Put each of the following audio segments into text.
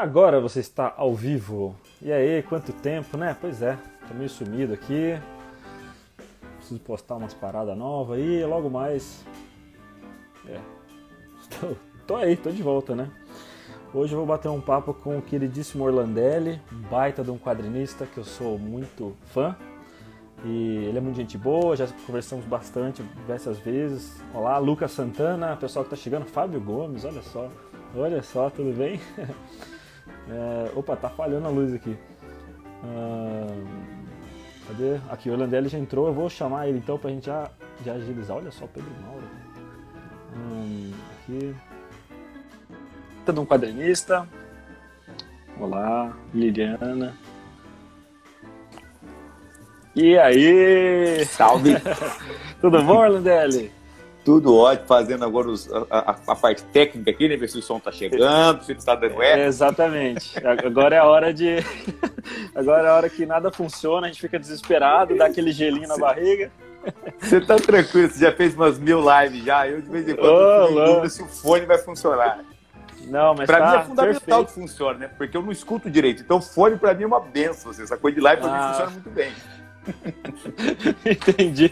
Agora você está ao vivo. E aí, quanto tempo, né? Pois é, tô meio sumido aqui. Preciso postar umas paradas novas aí, logo mais. É. Tô, tô aí, tô de volta, né? Hoje eu vou bater um papo com o queridíssimo Orlandelli, baita de um quadrinista que eu sou muito fã. E ele é muito gente boa, já conversamos bastante diversas vezes. Olá, Lucas Santana, pessoal que tá chegando, Fábio Gomes, olha só. Olha só, tudo bem? É, opa, tá falhando a luz aqui. Ah, cadê? Aqui, o Orlandelli já entrou, eu vou chamar ele então pra gente já, já agilizar. Olha só, Pedro Mauro. Hum, aqui. Tá de um quadrinista. Olá, Liliana. E aí? Salve! Tudo bom, Orlandelli? Tudo ótimo, fazendo agora os, a, a, parte técnica aqui, né? Ver se o som tá chegando, se ele tá dando eco. É, exatamente. Agora é a hora de. Agora é a hora que nada funciona, a gente fica desesperado, dá aquele gelinho na barriga. Você tá tranquilo, você já fez umas mil lives já. Eu de vez em quando oh, fico em dúvida se o fone vai funcionar. Não, mas pra tá mim é fundamental perfeito. que funcione, né? Porque eu não escuto direito. Então, fone pra mim é uma benção. Assim, essa coisa de live pra Ah. mim funciona muito bem. Entendi.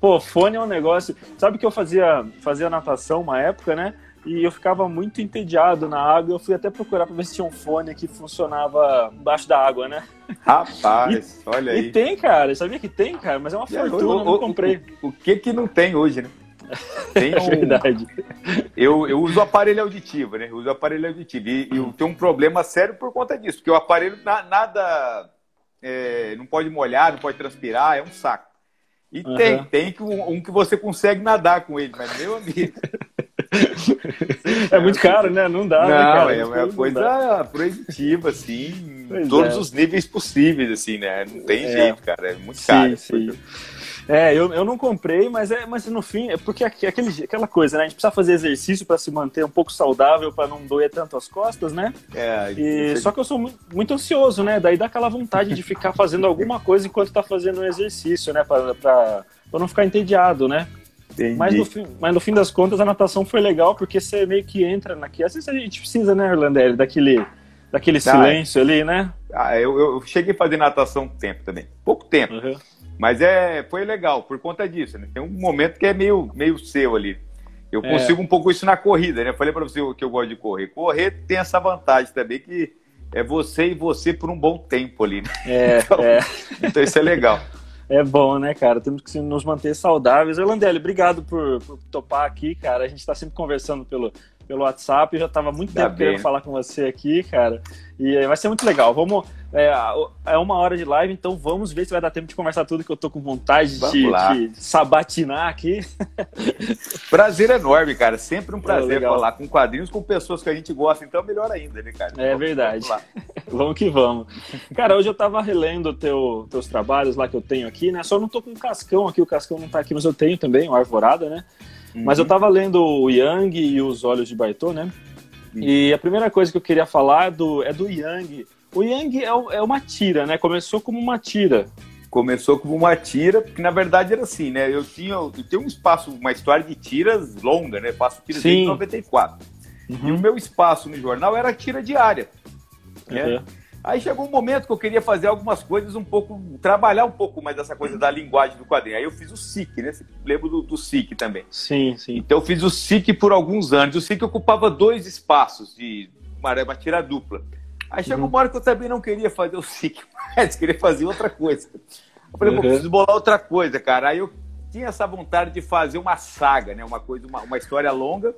Pô, fone é um negócio. Sabe que eu fazia, fazia natação uma época, né? E eu ficava muito entediado na água. Eu fui até procurar pra ver se tinha um fone que funcionava embaixo da água, né? Rapaz, olha E aí. tem, cara. Eu sabia que tem, cara, mas é uma E aí, fortuna, o- eu o- comprei. O, o que que não tem hoje, né? Tem É um, verdade. Eu, eu uso aparelho auditivo, né? Eu uso aparelho auditivo. E, e eu tenho um problema sério por conta disso, porque o aparelho na- nada. É, não pode molhar, não pode transpirar, é um saco. E Aham. tem, tem que um, um que você consegue nadar com ele, mas meu amigo. É muito caro, né? Não dá, não, né, cara? é uma coisa proibitiva, assim, Pois em todos é. os níveis possíveis, assim, né? Não tem É. jeito, cara. É muito Sim, caro. sim. É, eu, eu não comprei, mas, é, mas no fim, é porque aqu- aquele, aquela coisa, né? A gente precisa fazer exercício para se manter um pouco saudável, para não doer tanto as costas, né? É, E, só que eu sou mu- muito ansioso, né? Daí dá aquela vontade de ficar fazendo alguma coisa enquanto tá fazendo um exercício, né? Pra não ficar entediado, né? entendi. Mas no, fim, mas no fim das contas a natação foi legal, porque você meio que entra naquilo. Às vezes a gente precisa, né, Orlandelli, daquele, daquele Ah, silêncio ali, né? Ah, eu, eu cheguei a fazer natação um tempo também. Pouco tempo. Uhum. Mas é, foi legal por conta disso, né? Tem um momento que é meio, meio seu ali. Eu É. consigo um pouco isso na corrida, né? Falei pra você que eu gosto de correr. Correr tem essa vantagem também que é você e você por um bom tempo ali, né? É, Então- é. Então isso é legal. É bom, né, cara? Temos que nos manter saudáveis. Orlandelli, obrigado por, por topar aqui, cara. A gente tá sempre conversando pelo, pelo WhatsApp. Eu já tava há muito Tá tempo bem, querendo falar com você aqui, cara. E eh, vai ser muito legal. Vamos. É, é uma hora de live, então vamos ver se vai dar tempo de conversar tudo que eu tô com vontade de, de sabatinar aqui. Prazer enorme, cara. Sempre um prazer legal. falar com quadrinhos, com pessoas que a gente gosta, então melhor ainda, né, cara? É verdade. vamos vamos que vamos. Cara, hoje eu tava relendo teu, teus trabalhos lá que eu tenho aqui, né? Só não tô com o Cascão aqui, o Cascão não tá aqui, mas eu tenho também, o Arvorada, né? Mas eu tava lendo o Yang e os Olhos de Baitô, né? E a primeira coisa que eu queria falar do, é do Yang. O Yang é, é uma tira, né? Começou como uma tira. Começou como uma tira, porque na verdade era assim, né? Eu tinha, eu tenho um espaço, uma história de tiras longa, né? Faço tiras Sim. desde 94. E o meu espaço no jornal era tira diária. né? Uhum. Aí chegou um momento que eu queria fazer algumas coisas um pouco, trabalhar um pouco mais dessa coisa da linguagem do quadrinho. Aí eu fiz o SIC, né? Você lembra do, do SIC também. Sim, sim. Então eu fiz o SIC por alguns anos. O SIC ocupava dois espaços de uma, uma tira dupla. Aí chegou uma hora que eu também não queria fazer o SIC mais, queria fazer outra coisa. Eu falei, pô, Uhum. preciso bolar outra coisa, cara. Aí eu tinha essa vontade de fazer uma saga, né? Uma coisa, uma, uma história longa.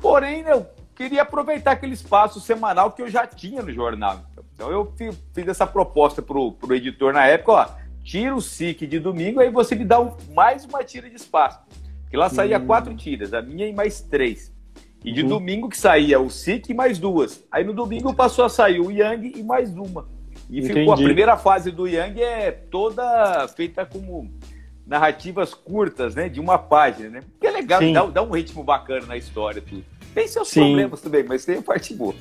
Porém, eu queria aproveitar aquele espaço semanal que eu já tinha no jornal. Então eu fi- fiz essa proposta pro, pro editor na época, ó, tira o SIC de domingo, aí você me dá um- mais uma tira de espaço. Porque lá saía Hum. quatro tiras, a minha e mais três. E de Uhum. domingo que saía o SIC e mais duas. Aí no domingo passou a sair o Yang e mais uma. E ficou a Entendi. primeira fase do Yang é toda feita como narrativas curtas, né? De uma página, né? Que é legal, dá, dá um ritmo bacana na história, tudo. Tem seus Sim. problemas também, mas tem a parte boa.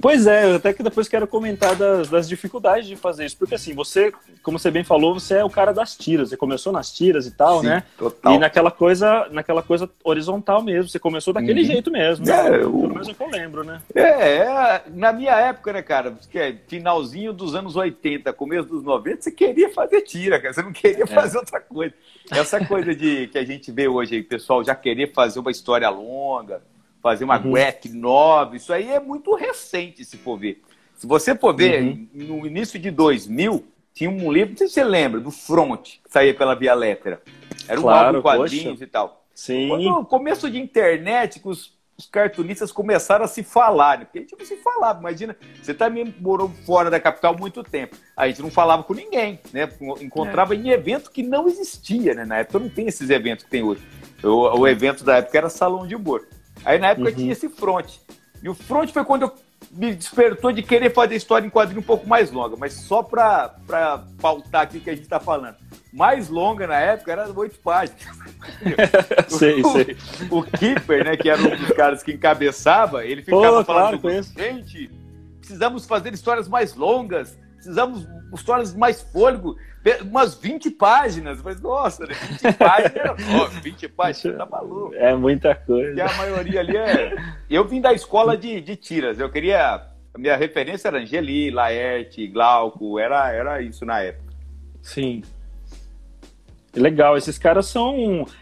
Pois é, até que depois quero comentar das, das dificuldades de fazer isso, porque assim, você, como você bem falou, você é o cara das tiras, você começou nas tiras e tal, Sim, né? Total. E naquela coisa, naquela coisa horizontal mesmo, você começou daquele uhum. jeito mesmo, né? É, eu... Pelo menos é o que eu lembro, né? É, é, na minha época, né, cara, que é finalzinho dos anos 80, começo dos 90, você queria fazer tira, cara, você não queria é. fazer outra coisa. Essa coisa de que a gente vê hoje aí, pessoal já querer fazer uma história longa, fazer uma uhum. nova, isso aí é muito recente, se for ver. Se você for ver, uhum. no início de 2000, tinha um livro, não sei se você lembra, do Front, que saía pela Via Letra. Era um claro, quadrinhos poxa. e tal. Sim. Quando, no começo de internet, que os, os, cartunistas começaram a se falar, né? Porque a gente não se falava, imagina, você também morou fora da capital muito tempo. A gente não falava com ninguém, né? Encontrava é. em evento que não existia, né? Na época não tem esses eventos que tem hoje. O, o evento da época era salão de humor. Aí na época uhum. tinha esse front. E o front foi quando eu me despertou de querer fazer história em quadrinho um pouco mais longa, mas só para pautar aqui o que a gente está falando. Mais longa na época era oito páginas. sei, o, sei. O Keeper, né, que era um dos caras que encabeçava, ele ficava Pô, falando: claro, gente, precisamos fazer histórias mais longas, precisamos histórias mais fôlego umas 20 páginas. Mas, nossa, né? 20 páginas, oh, 20 páginas, tá maluco. É muita coisa. E a maioria ali é. Eu vim da escola de, de tiras. Eu queria. A minha referência era Angeli, Laerte, Glauco, era, era isso na época. Sim. Legal, esses caras são.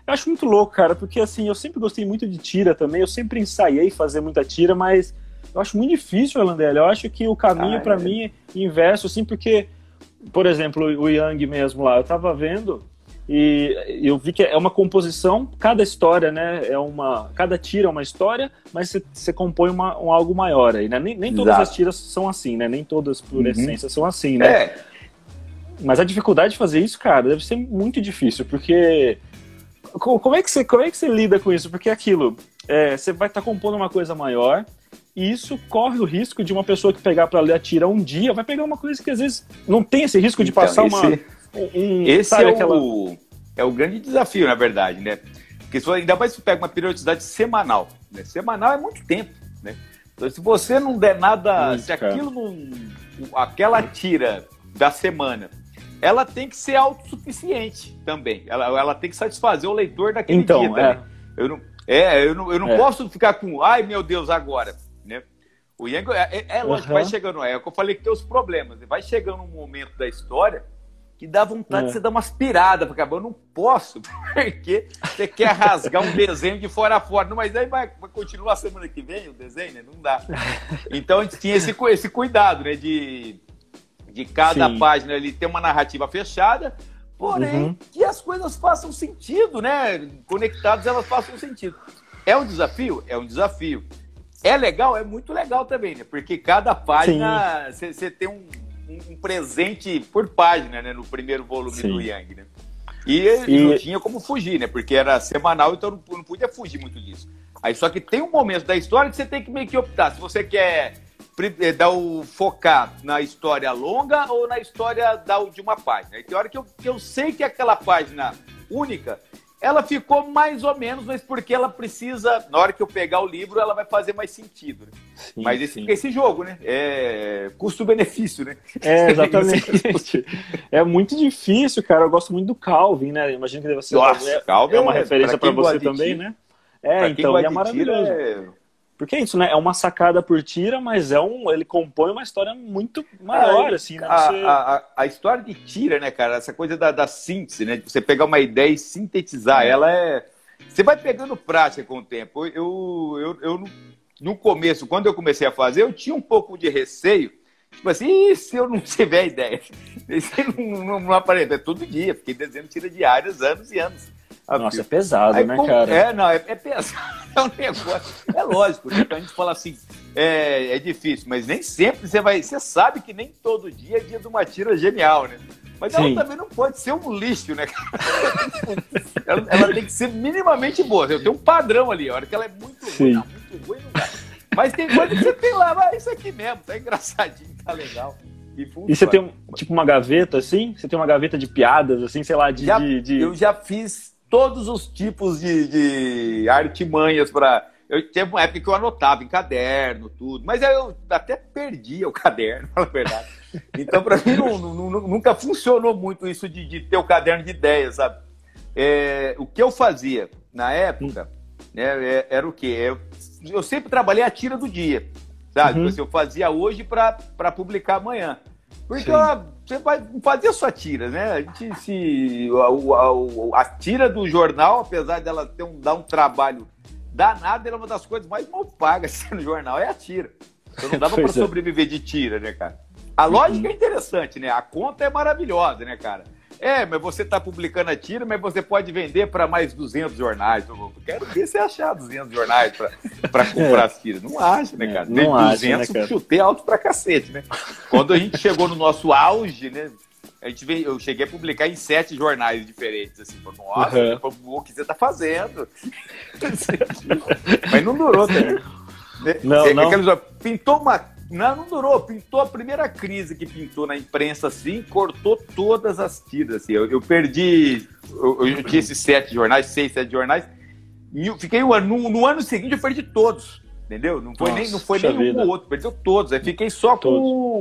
Eu acho muito louco, cara, porque assim, eu sempre gostei muito de tira também, eu sempre ensaiei fazer muita tira, mas eu acho muito difícil, Alandelli. Eu acho que o caminho ah, para é. mim é inverso, assim, porque por exemplo, o Yang mesmo lá, eu tava vendo e eu vi que é uma composição, cada história, né, é uma, cada tira é uma história, mas você, compõe uma, um algo maior aí, né? Nem, nem todas Exato. as tiras são assim, né? Nem todas por uhum. essência são assim, né? É. Mas a dificuldade de fazer isso, cara, deve ser muito difícil, porque como é que você, como é que você lida com isso? Porque é aquilo, é, você vai estar tá compondo uma coisa maior, e isso corre o risco de uma pessoa que pegar para ler a tira um dia, vai pegar uma coisa que às vezes não tem esse risco de então, passar esse, uma. Um, esse sabe, é, aquela... o, é o grande desafio, na verdade, né? Porque se, ainda mais se pega uma periodicidade semanal. Né? Semanal é muito tempo, né? Então, se você não der nada, muito, se aquilo não. aquela tira da semana ela tem que ser autossuficiente também. Ela, ela tem que satisfazer o leitor daquele então, dia. É. Eu não, é, eu não, eu não é. posso ficar com, ai meu Deus, agora. O Yang, é, é, é lógico, uhum. vai chegando, é o que eu falei que tem os problemas. Vai chegando um momento da história que dá vontade é. de você dar umas piradas, porque eu não posso, porque você quer rasgar um desenho de fora a fora. Não, mas aí vai, vai continuar semana que vem o desenho, né? Não dá. Então a gente tinha esse, esse cuidado, né? De, de cada Sim. página ali ter uma narrativa fechada, porém uhum. que as coisas façam sentido, né? Conectadas elas façam sentido. É um desafio? É um desafio. É legal? É muito legal também, né? Porque cada página você tem um, um, presente por página, né? No primeiro volume Sim. do Yang, né? E, e, não tinha como fugir, né? Porque era semanal, então não, não podia fugir muito disso. Aí só que tem um momento da história que você tem que meio que optar. Se você quer eh, dar o focar na história longa ou na história da, de uma página. Aí tem hora que eu, que eu sei que aquela página única ela ficou mais ou menos, mas porque ela precisa, na hora que eu pegar o livro, ela vai fazer mais sentido. Né? Sim, mas esse, esse jogo, né? É custo-benefício, né? É, exatamente. é muito difícil, cara. Eu gosto muito do Calvin, né? Imagino que deve ser Nossa, é, Calvin é uma referência para você também, né? É, então, é maravilhoso. É... Porque é isso, né? É uma sacada por tira, mas é um, ele compõe uma história muito maior, assim, né? Você... A, a, a, história de tira, né, cara? Essa coisa da, da síntese, né? De você pegar uma ideia e sintetizar, é. ela é. Você vai pegando prática com o tempo. Eu, eu, eu, no começo, quando eu comecei a fazer, eu tinha um pouco de receio. Tipo assim, se eu não tiver ideia? Isso não, não, não aparece. É todo dia, fiquei desenhando tira diárias anos e anos. Nossa, é pesado, Aí, né, cara? É, não, é, é pesado. É um negócio. É lógico, né? A gente fala assim, é, é difícil, mas nem sempre você vai. Você sabe que nem todo dia é dia de uma tira genial, né? Mas Sim. ela também não pode ser um lixo, né? ela, ela, tem que ser minimamente boa. Eu tenho um padrão ali. A hora que ela é muito Sim. boa, não, muito boa, não dá. Mas tem coisa que você tem lá, mas isso aqui mesmo, tá engraçadinho, tá legal. E, e você tem, tipo, uma gaveta, assim? Você tem uma gaveta de piadas, assim, sei lá, de... Já, de, de... Eu já fiz todos os tipos de, de artimanhas para eu teve uma época que eu anotava em caderno, tudo, mas eu até perdia o caderno, na verdade. Então, para mim, não, não, nunca funcionou muito isso de, de, ter o caderno de ideias, sabe? É, o que eu fazia na época né, é, era o quê? Eu, eu sempre trabalhei a tira do dia, sabe? Uhum. Tipo assim, eu fazia hoje para publicar amanhã. Porque ela, você vai fazer a sua tira, né? A gente se. A, a, a, tira do jornal, apesar dela ter um, dar um trabalho danado, ela é uma das coisas mais mal pagas no jornal, é a tira. Então não dava para é. sobreviver de tira, né, cara? A lógica é interessante, né? A conta é maravilhosa, né, cara? É, mas você está publicando a tira, mas você pode vender para mais 200 jornais. Eu quero ver você achar 200 jornais para comprar é. as tiras. Não acha, né, cara? É, não 200, acha, né, cara? chutei alto pra cacete, né? Quando a gente chegou no nosso auge, né? A gente veio, eu cheguei a publicar em sete jornais diferentes, assim, falei, nossa, uhum. o que você está fazendo? mas não durou também. Não, não. Pintou uma não, não durou. Pintou a primeira crise que pintou na imprensa assim, cortou todas as tiras. Assim. Eu, eu perdi. Eu, eu, tinha esses sete jornais, seis, sete jornais. Fiquei um ano. No, no, ano seguinte eu perdi todos. Entendeu? Não foi Nossa, nem, não foi nem um ou outro, perdeu todos. Aí fiquei só com o,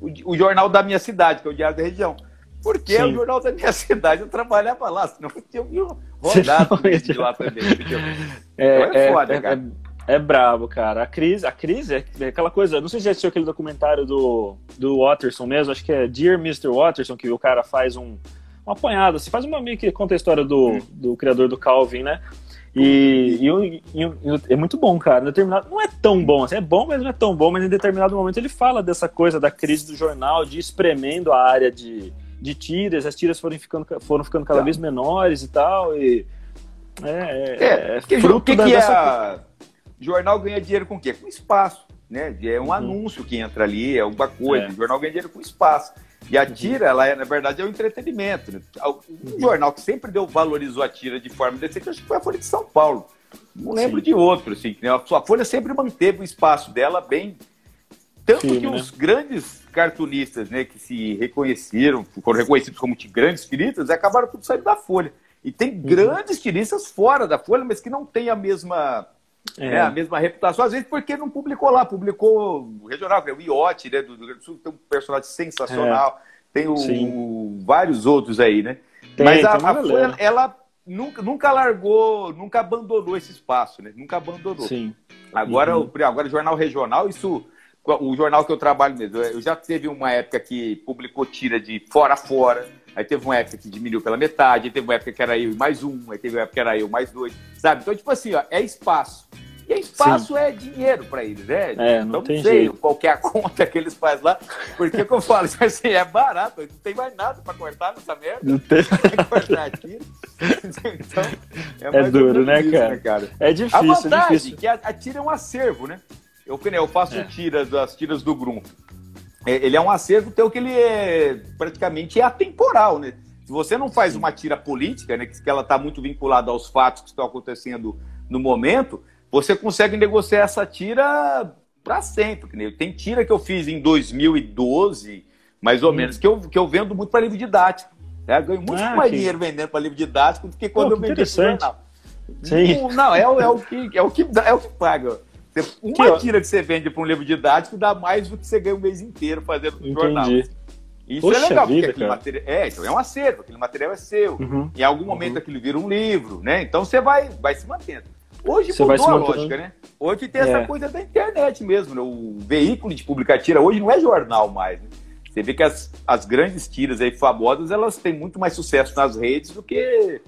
o, o, jornal da minha cidade, que é o Diário da Região. Porque é o jornal da minha cidade, eu trabalhava lá, senão eu tinha rodado de lá também. É, então é, é foda, é, cara. É é brabo, cara. A crise, a crise é, é aquela coisa. Não sei se já assistiu aquele documentário do, do Watterson mesmo, acho que é Dear Mr. Watterson, que o cara faz um, um apanhado, assim, faz uma meio que conta a história do, do criador do Calvin, né? E, e, e, e, é muito bom, cara. Determinado, não é tão bom, assim, é bom, mas não é tão bom, mas em determinado momento ele fala dessa coisa da crise do jornal, de espremendo a área de, de tiras, as tiras foram ficando, foram ficando cada tá. vez menores e tal. E, é, é, é, é fruto que, que dessa... é a jornal ganha dinheiro com o quê? Com espaço. Né? É um uhum. anúncio que entra ali, é alguma coisa. É. O jornal ganha dinheiro com espaço. E a uhum. tira, ela é, na verdade, é o um entretenimento. Né? Um jornal que sempre deu, valorizou a tira de forma decente, acho que foi a Folha de São Paulo. Não lembro Sim. de outro, assim. Né? A Folha sempre manteve o espaço dela bem. Tanto Sim, que né? os grandes cartunistas, né, que se reconheceram, foram reconhecidos como grandes tiristas, acabaram tudo saindo da Folha. E tem uhum. grandes tiristas fora da Folha, mas que não têm a mesma é. Né, a mesma reputação, às vezes porque não publicou lá, publicou o regional, é o Iote, né, do Rio Grande do Sul, tem um personagem sensacional, é. tem o, o, vários outros aí, né? Tem, Mas a, a Folha, ela nunca, nunca largou, nunca abandonou esse espaço, né? Nunca abandonou. Sim. Agora, uhum. o, agora o jornal regional, isso o jornal que eu trabalho mesmo, eu já teve uma época que publicou tira de fora a fora, aí teve uma época que diminuiu pela metade, aí teve uma época que era eu e mais um, aí teve uma época que era eu mais dois, sabe? Então, tipo assim, ó, é espaço. E espaço Sim. é dinheiro para eles, né? É, não então, tem sei jeito. qual é a conta que eles fazem lá, porque como eu falo, assim, é barato, não tem mais nada para cortar nessa merda. Não tem, que cortar aqui. então, é, é duro, né, isso, cara? né, cara? É difícil, a vantagem é difícil. que a, a tira é um acervo, né? Eu, eu faço é. tiras, as tiras do Grum. É, ele é um acervo teu que ele é praticamente é atemporal, né? Se você não faz uma tira política, né, que ela está muito vinculada aos fatos que estão acontecendo no momento, você consegue negociar essa tira para sempre. Né? Tem tira que eu fiz em 2012, mais ou hum. menos, que eu, que eu vendo muito para livro didático. Né? Ganho muito ah, mais que... dinheiro vendendo para livro didático do que quando Pô, eu vendi jornal. Sim. Não, não, é, é, o que, é, o que, é o que paga. Uma tira que você vende para um livro didático dá mais do que você ganha um mês inteiro fazendo um jornal. Isso Poxa é legal, vida, porque aquele material. É, então é um acervo, aquele material é seu. Uhum. Em algum momento uhum. aquilo vira um livro, né? Então você vai, vai se mantendo. Hoje Você mudou a lógica, né? Hoje tem essa é. coisa da internet mesmo, né? O veículo de publicar tira hoje não é jornal mais, né? Você vê que as, as grandes tiras aí famosas, elas têm muito mais sucesso nas redes do que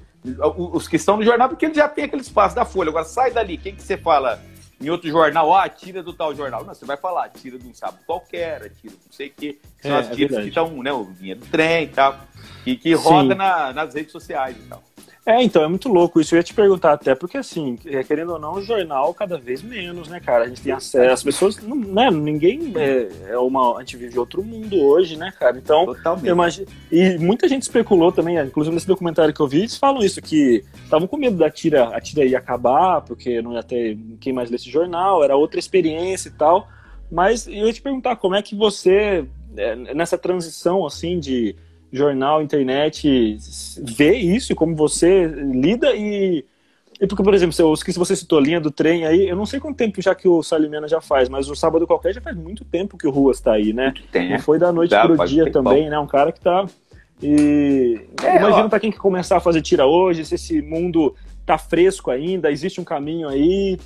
os que estão no jornal, porque ele já tem aquele espaço da Folha. Agora sai dali, quem que você fala em outro jornal? Ah, tira do tal jornal. Não, você vai falar, tira de um sábado qualquer, tira não sei o quê. Que são é, as é tiras é que estão, né? O dinheiro do trem e tal. E que roda na, nas redes sociais e tal. É, então, é muito louco isso. Eu ia te perguntar até, porque assim, é, querendo ou não, o jornal cada vez menos, né, cara? A gente tem acesso, as pessoas, não, né, ninguém é, é, uma. A gente vive outro mundo hoje, né, cara? Então, Totalmente. eu imagino. E muita gente especulou também, inclusive nesse documentário que eu vi, eles falam isso, que estavam com medo da tira, a tira ia acabar, porque não ia ter quem mais lesse jornal, era outra experiência e tal. Mas eu ia te perguntar como é que você, é, nessa transição assim de jornal, internet, vê isso, como você lida e E porque, por exemplo, os que você citou, linha do trem aí, eu não sei quanto tempo já que o Salimena já faz, mas o Sábado Qualquer já faz muito tempo que o Ruas tá aí, né? Tem, não foi da noite Dá, pro dia também, né? Um cara que tá. E é, imagina para quem que começar a fazer tira hoje, se esse mundo tá fresco ainda, existe um caminho aí,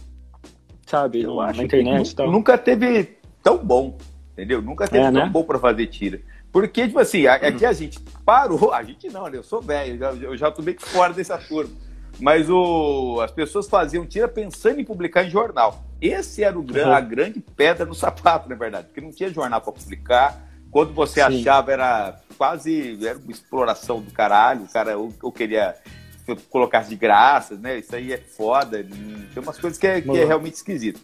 sabe, eu na internet tal. Nunca teve tão bom, entendeu? Nunca teve é, tão né? bom para fazer tira. Porque, tipo assim, aqui a gente parou, a gente não, né? Eu sou velho, eu já tô meio que fora dessa turma. Mas o, as pessoas faziam tira pensando em publicar em jornal. Esse era o, uhum. a grande pedra no sapato, na verdade, porque não tinha jornal para publicar. Quando você Sim. achava, era quase era uma exploração do caralho. O cara eu, eu queria colocar de graça, né? Isso aí é foda. Tem umas coisas que é, que é realmente esquisito.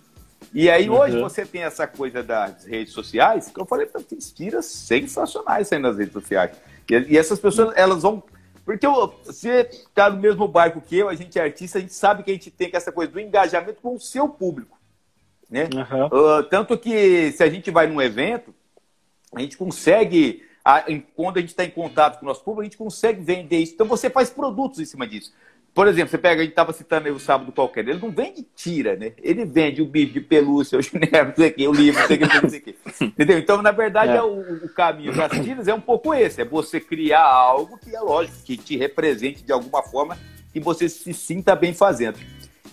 E aí uhum. hoje você tem essa coisa das redes sociais, que eu falei, tem tiras sensacionais aí nas redes sociais. E, e essas pessoas, elas vão porque eu, você está no mesmo barco que eu, a gente é artista, a gente sabe que a gente tem essa coisa do engajamento com o seu público. Né? Uhum. Uh, tanto que se a gente vai num evento, a gente consegue, a, em, quando a gente está em contato com o nosso público, a gente consegue vender isso. Então você faz produtos em cima disso. Por exemplo, você pega, a gente estava citando aí o sábado qualquer, ele não vende tira, né? Ele vende o bicho de pelúcia, o chinelo, não sei o quê, o livro, não sei o quê, não sei o quê. Entendeu? Então, na verdade, é. É o, o, caminho das tiras é um pouco esse, é você criar algo que é lógico, que te represente de alguma forma, que você se sinta bem fazendo.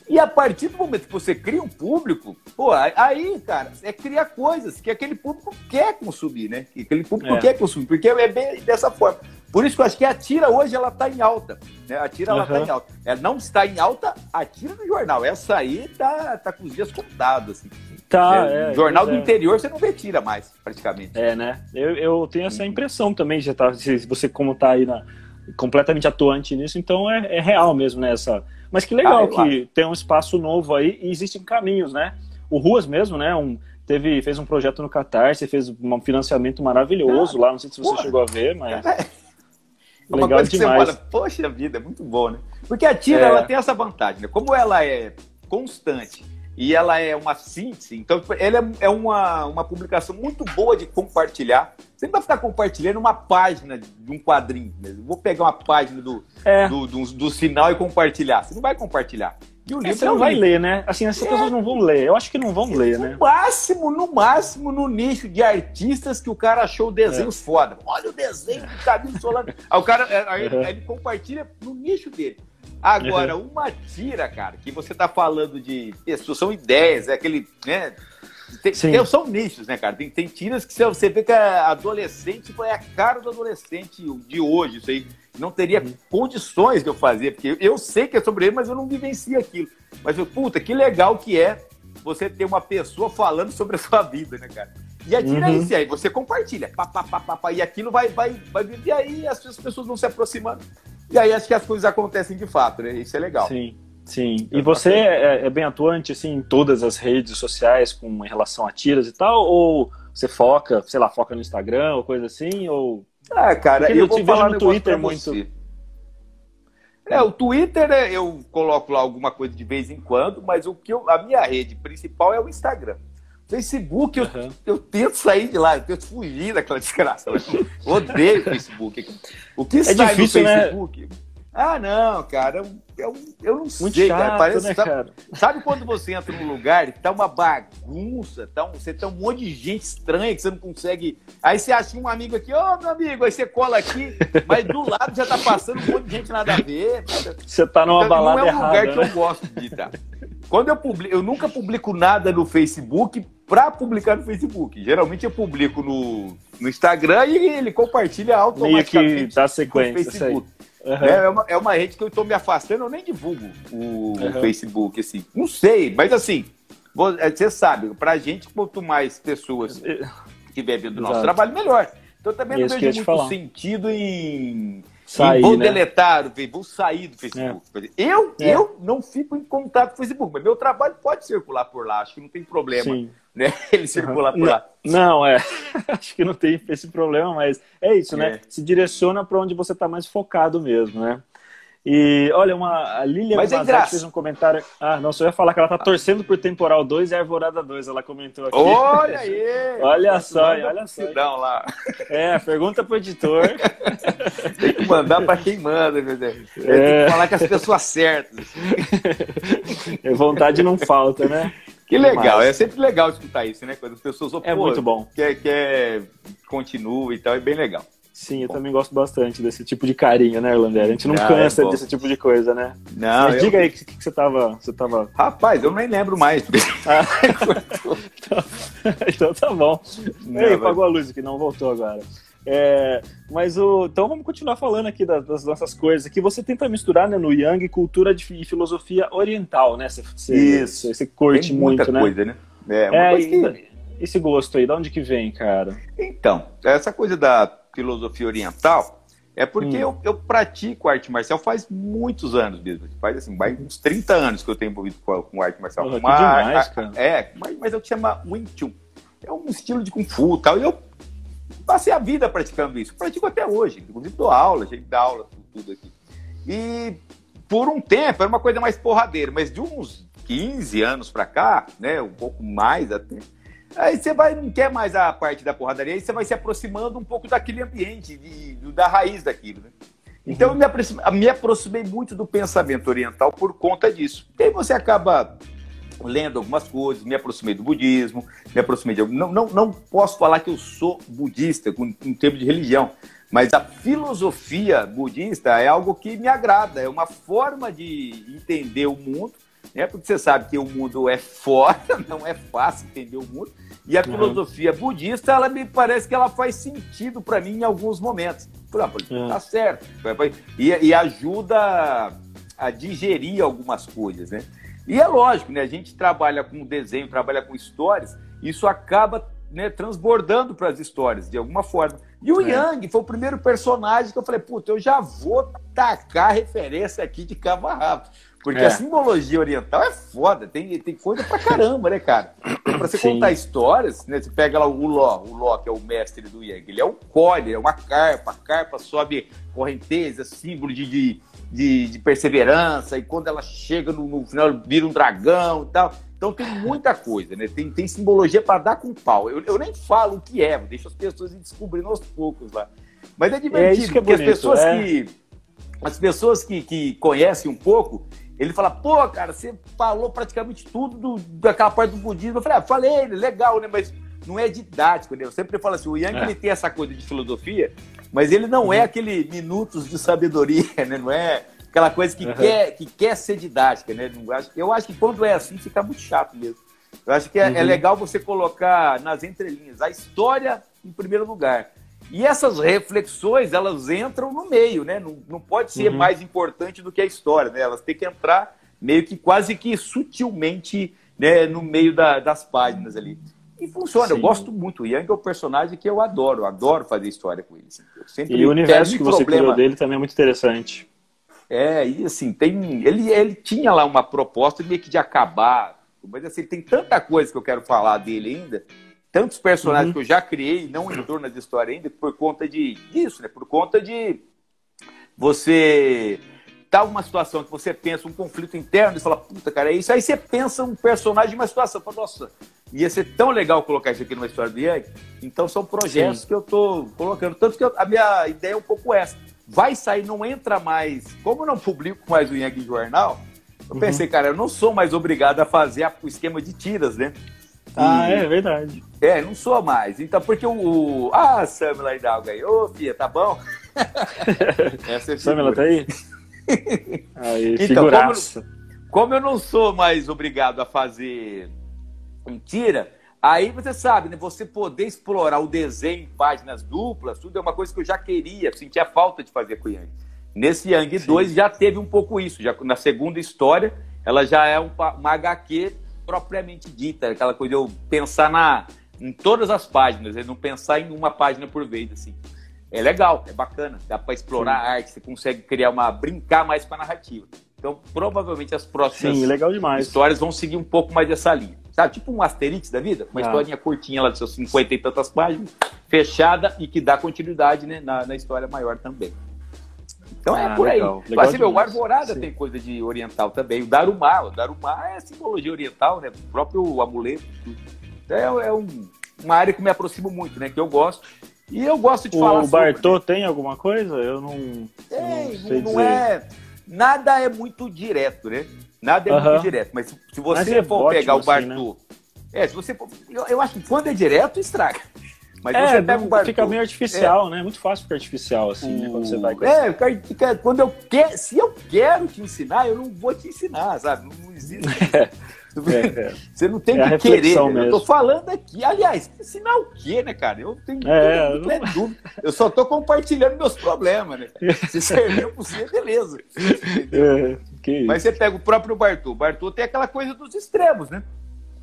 E a partir do momento que você cria um público, pô, aí, cara, é criar coisas que aquele público quer consumir, né? Que aquele público é. quer consumir, porque é bem dessa forma. Por isso que eu acho que a tira hoje ela está em alta. Né? A tira ela está em alta. Ela não está em alta a tira do jornal. Essa aí tá, tá com os dias contados. Assim. Tá, é, é, jornal do é. interior você não vê tira mais, praticamente. É, né? Eu, eu tenho essa impressão também, já tá, você como tá aí na, completamente atuante nisso, então é, é real mesmo, né? Essa, mas que legal ah, que tem um espaço novo aí e existem caminhos, né? O Ruas mesmo, né? Um, teve, fez um projeto no Catarse, fez um financiamento maravilhoso ah, lá, não sei se você porra. chegou a ver, mas... É, é uma coisa que demais. você fala, poxa vida, é muito bom, né? Porque a tira, é. ela tem essa vantagem, né? Como ela é constante e ela é uma síntese, então ela é, é uma, uma publicação muito boa de compartilhar. Você não vai ficar compartilhando uma página de um quadrinho. Né? Vou pegar uma página do, é. do, do, do, sinal e compartilhar. Você não vai compartilhar. E o livro você não vai ler, né? Assim, essas é. pessoas não vão ler. Eu acho que não vão ler, no né? No máximo, no máximo, no nicho de artistas que o cara achou desenhos é. foda. Olha o desenho do Camilo Solano. aí o cara aí, uhum. aí ele compartilha no nicho dele. Agora, uma tira, cara, que você tá falando de. Isso são ideias, é aquele. Né, tem, tem, são nichos, né, cara? Tem, tem tiras que você vê que a adolescente é a cara do adolescente de hoje, isso aí. Não teria uhum. condições de eu fazer, porque eu sei que é sobre ele, mas eu não vivencio aquilo. Mas, eu, puta, que legal que é você ter uma pessoa falando sobre a sua vida, né, cara? E a tira uhum. é isso aí, você compartilha, pá, pá, pá, pá, pá, e aquilo vai, vai, vai, e aí as pessoas vão se aproximando. E aí acho que as coisas acontecem de fato, né? Isso é legal. Sim. Sim. E você é, é, bem atuante assim, em todas as redes sociais com relação a tiras e tal? Ou você foca, sei lá, foca no Instagram ou coisa assim? Ou... Ah, cara, Porque eu, eu vou te falar no Twitter muito. É, o Twitter eu coloco lá alguma coisa de vez em quando, mas o que eu, a minha rede principal é o Instagram. Facebook, eu, uhum. eu tento sair de lá, eu tento fugir daquela desgraça. Eu odeio o Facebook. O que é sai difícil, no né? Facebook? Né? Ah, não, cara, eu, eu, não Muito sei, chato, cara. Parece, né, sabe, cara? sabe quando você entra num lugar e tá uma bagunça, tá um, você tem um monte de gente estranha que você não consegue. Aí você acha um amigo aqui, ô oh, meu amigo, aí você cola aqui, mas do lado já tá passando um monte de gente nada a ver. Você tá numa então, balada errada. Não é um lugar né? que eu gosto de estar. Quando eu publico, eu nunca publico nada no Facebook para publicar no Facebook. Geralmente eu publico no, no Instagram e ele compartilha automaticamente Meio que dá sequência, no Facebook. Uhum. É, uma, é uma rede que eu estou me afastando, eu nem divulgo o uhum. Facebook, assim. Não sei, mas assim, é, você sabe, pra gente, quanto mais pessoas tiver vendo do nosso trabalho, melhor. Então também não vejo muito falar. sentido em, sair, vou né? deletar, vou sair do Facebook. É. Eu, é. eu não fico em contato com o Facebook, mas meu trabalho pode circular por lá, acho que não tem problema. Sim né? Ele circula por lá. Não, é. Acho que não tem esse problema, mas é isso, né? é. Se direciona para onde você está mais focado mesmo, né? E olha, uma, a Lilian Mas é graça. fez um comentário. Ah, não, só ia falar que ela tá torcendo por temporal 2 e Arvorada 2, ela comentou aqui. Olha aí! Olha só, olha só. Lá. É, pergunta pro editor. Tem que mandar pra quem manda, meu Deus. É. Tem que falar com as pessoas certas. Vontade não falta, né? Que legal, Mas- é sempre legal escutar isso, né? Quando as pessoas É muito bom. Quer, quer continua e tal, é bem legal. Sim, eu também gosto bastante desse tipo de carinho, né, Irlandeira? A gente não Ah, cansa é bom. desse tipo de coisa, né? Não, Mas eu- diga aí o que, que você tava. Você tava. Rapaz, eu nem lembro mais. Ah, então tá bom. Não, Ei, mas- apagou a luz aqui, não voltou agora. É, mas o. Então vamos continuar falando aqui das, das nossas coisas. Que você tenta misturar né, no Yang cultura de, e filosofia oriental, né? Você, você, Isso. Você, curte Tem muita muito, né? coisa, né? É, uma É, coisa que- esse gosto aí, de onde que vem, cara? Então, essa coisa da filosofia oriental é porque Hum. eu, eu pratico arte marcial faz muitos anos mesmo. Faz assim, vai uns 30 anos que eu tenho envolvido com, com arte marcial. Porra, demais, cara. É, mas, mas eu chamo Wing Chun. É um estilo de Kung Fu e tal. E eu passei a vida praticando isso. Pratico até hoje. Inclusive dou aula, gente dá aula, tudo aqui. E por um tempo era uma coisa mais porradeira, mas de uns 15 anos pra cá, né, um pouco mais até, aí você vai, não quer mais a parte da porradaria, aí você vai se aproximando um pouco daquele ambiente, de- da raiz daquilo, né? Então eu me aproximei, me aproximei muito do pensamento oriental por conta disso. E aí você acaba lendo algumas coisas, me aproximei do budismo, me aproximei de não, não, não posso falar que eu sou budista com, em termos de religião, mas a filosofia budista é algo que me agrada, é uma forma de entender o mundo, né? Porque você sabe que o mundo é fora, não é fácil entender o mundo. E a Uhum. filosofia budista, ela me parece que ela faz sentido para mim em alguns momentos. Por exemplo, Uhum. tá certo. E, e ajuda a digerir algumas coisas, né? E é lógico, né? A gente trabalha com desenho, trabalha com histórias, isso acaba né, transbordando para as histórias, de alguma forma. E o É. Yang foi o primeiro personagem que eu falei, puta, eu já vou tacar referência aqui de cabo a rabo. Porque É. a simbologia oriental é foda, tem, tem coisa pra caramba, né, cara? Pra você Sim. contar histórias, né? Você pega lá o Ló, o Ló, que é o mestre do Yang, ele é um core, é uma carpa, a carpa sobe correnteza, símbolo de, de, de, de perseverança, e quando ela chega no, no final, vira um dragão e tal. Então tem muita coisa, né? Tem, tem simbologia para dar com pau. Eu, eu nem falo o que é, deixo as pessoas ir descobrindo aos poucos lá. Mas é divertido, isso que é porque as bonito, pessoas é. que. As pessoas que, que conhecem um pouco, ele fala, pô, cara, você falou praticamente tudo do- daquela parte do budismo. Eu falei, ah, falei, legal, né? Mas não é didático, né? Eu sempre falo assim, o Yang É. ele tem essa coisa de filosofia, mas ele não Uhum. é aquele minutos de sabedoria, né? Não é aquela coisa que, Uhum. quer, que quer ser didática, né? Eu acho que quando é assim, fica muito chato mesmo. Eu acho que é, é Uhum. legal você colocar nas entrelinhas a história em primeiro lugar. E essas reflexões, elas entram no meio, né? Não, não pode ser Uhum. mais importante do que a história, né? Elas têm que entrar meio que quase que sutilmente né, no meio da- das páginas ali. E funciona, eu Sim. gosto muito. O Yang é um personagem que eu adoro, eu adoro fazer história com ele. assim. Eu sempre E o universo que você criou dele também é muito interessante. é, e assim, tem. Ele, ele tinha lá uma proposta meio que de acabar. Mas assim, tem tanta coisa que eu quero falar dele ainda, tantos personagens Uhum. que eu já criei, não em torno da história ainda, por conta de disso, né? Por conta de você tá uma situação que você pensa um conflito interno e fala, puta, cara, é isso. Aí você pensa um personagem, uma situação, fala, nossa, ia ser tão legal colocar isso aqui numa história do Yang. Então são projetos Sim. que eu tô colocando. Tanto que eu- a minha ideia é um pouco essa. Vai sair, não entra mais. Como eu não publico mais o Yang Jornal, eu Uhum. pensei, cara, eu não sou mais obrigado a fazer o esquema de tiras, né? Ah, E- é verdade. É, não sou mais. Então, porque o. o- Ah, Samila Hidalgo aí. Ô, Fia, tá bom? Essa é a Samela figura. tá aí? Aí, Então, figuraça. Como eu não sou mais obrigado a fazer em tira, aí você sabe, né? Você poder explorar o desenho em páginas duplas, tudo é uma coisa que eu já queria, sentia falta de fazer com o Yang. Nesse Yang Sim. 2 já teve um pouco isso. Já, na segunda história, ela já é um, uma HQ propriamente dita, aquela coisa de eu pensar na, em todas as páginas, e não pensar em uma página por vez, assim. É legal, é bacana, dá para explorar a arte, você consegue criar uma. brincar mais com a narrativa. Então, provavelmente as próximas Sim, legal demais. histórias vão seguir um pouco mais dessa linha. Sabe, tipo um Asterix da vida? Uma Ah. historinha curtinha lá de seus 50 e tantas páginas, fechada e que dá continuidade né, na, na história maior também. Então é ah, por aí. Legal, legal assim, o Arvorada Sim. tem coisa de oriental também. O Darumá, o Darumá é simbologia oriental, né? O próprio amuleto. Então é, é um, uma área que me aproximo muito, né? Que eu gosto. E eu gosto de o falar. O Bartô sobre... tem alguma coisa? Eu não. Tem, não, não, não é. Nada é muito direto, né? Nada é uh -huh. muito direto. Mas se você é for pegar o assim, Bartô. Né? É, se você. Eu, eu acho que quando é direto, estraga. Mas é, você pega um Bartô, fica meio artificial, é. né? Muito fácil ficar artificial, assim, né? Quando você vai com É, quando eu quero, se eu quero te ensinar, eu não vou te ensinar, sabe? Não existe. É, é. Você não tem é que querer. Mesmo. Eu tô falando aqui. Aliás, ensinar o quê, né, cara? Eu tenho é, não... dúvida. Eu só tô compartilhando meus problemas, né? Se servir por você, beleza. É, Mas você pega o próprio Bartô. O Bartô tem aquela coisa dos extremos, né?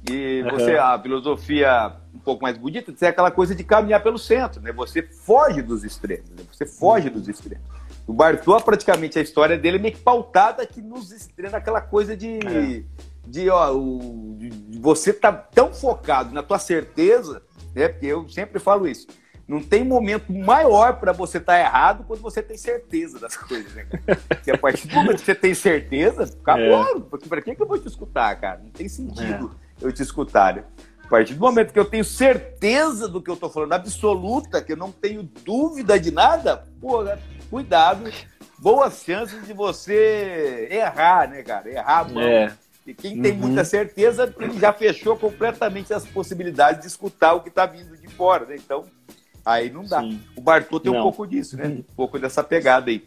E você, uhum. a filosofia um pouco mais bonita, é aquela coisa de caminhar pelo centro, né? Você foge dos extremos, né? Você foge dos extremos. O Bartô, praticamente, a história dele é meio que pautada aqui nos extremos, aquela coisa de, é. de, ó, o, de você tá tão focado na tua certeza, né? Porque eu sempre falo isso. Não tem momento maior para você estar tá errado quando você tem certeza das coisas, né? Porque a partir do momento que você tem certeza, acabou. É. Para que, que eu vou te escutar, cara? Não tem sentido. É eu te escutar. Né? A partir do momento que eu tenho certeza do que eu estou falando, absoluta, que eu não tenho dúvida de nada, porra, cuidado, boas chances de você errar, né, cara? Errar a mão. É. E quem tem uhum. muita certeza, ele já fechou completamente as possibilidades de escutar o que está vindo de fora, né? Então, aí não dá. Sim. O Bartô tem não. um pouco disso, né? Um pouco dessa pegada aí.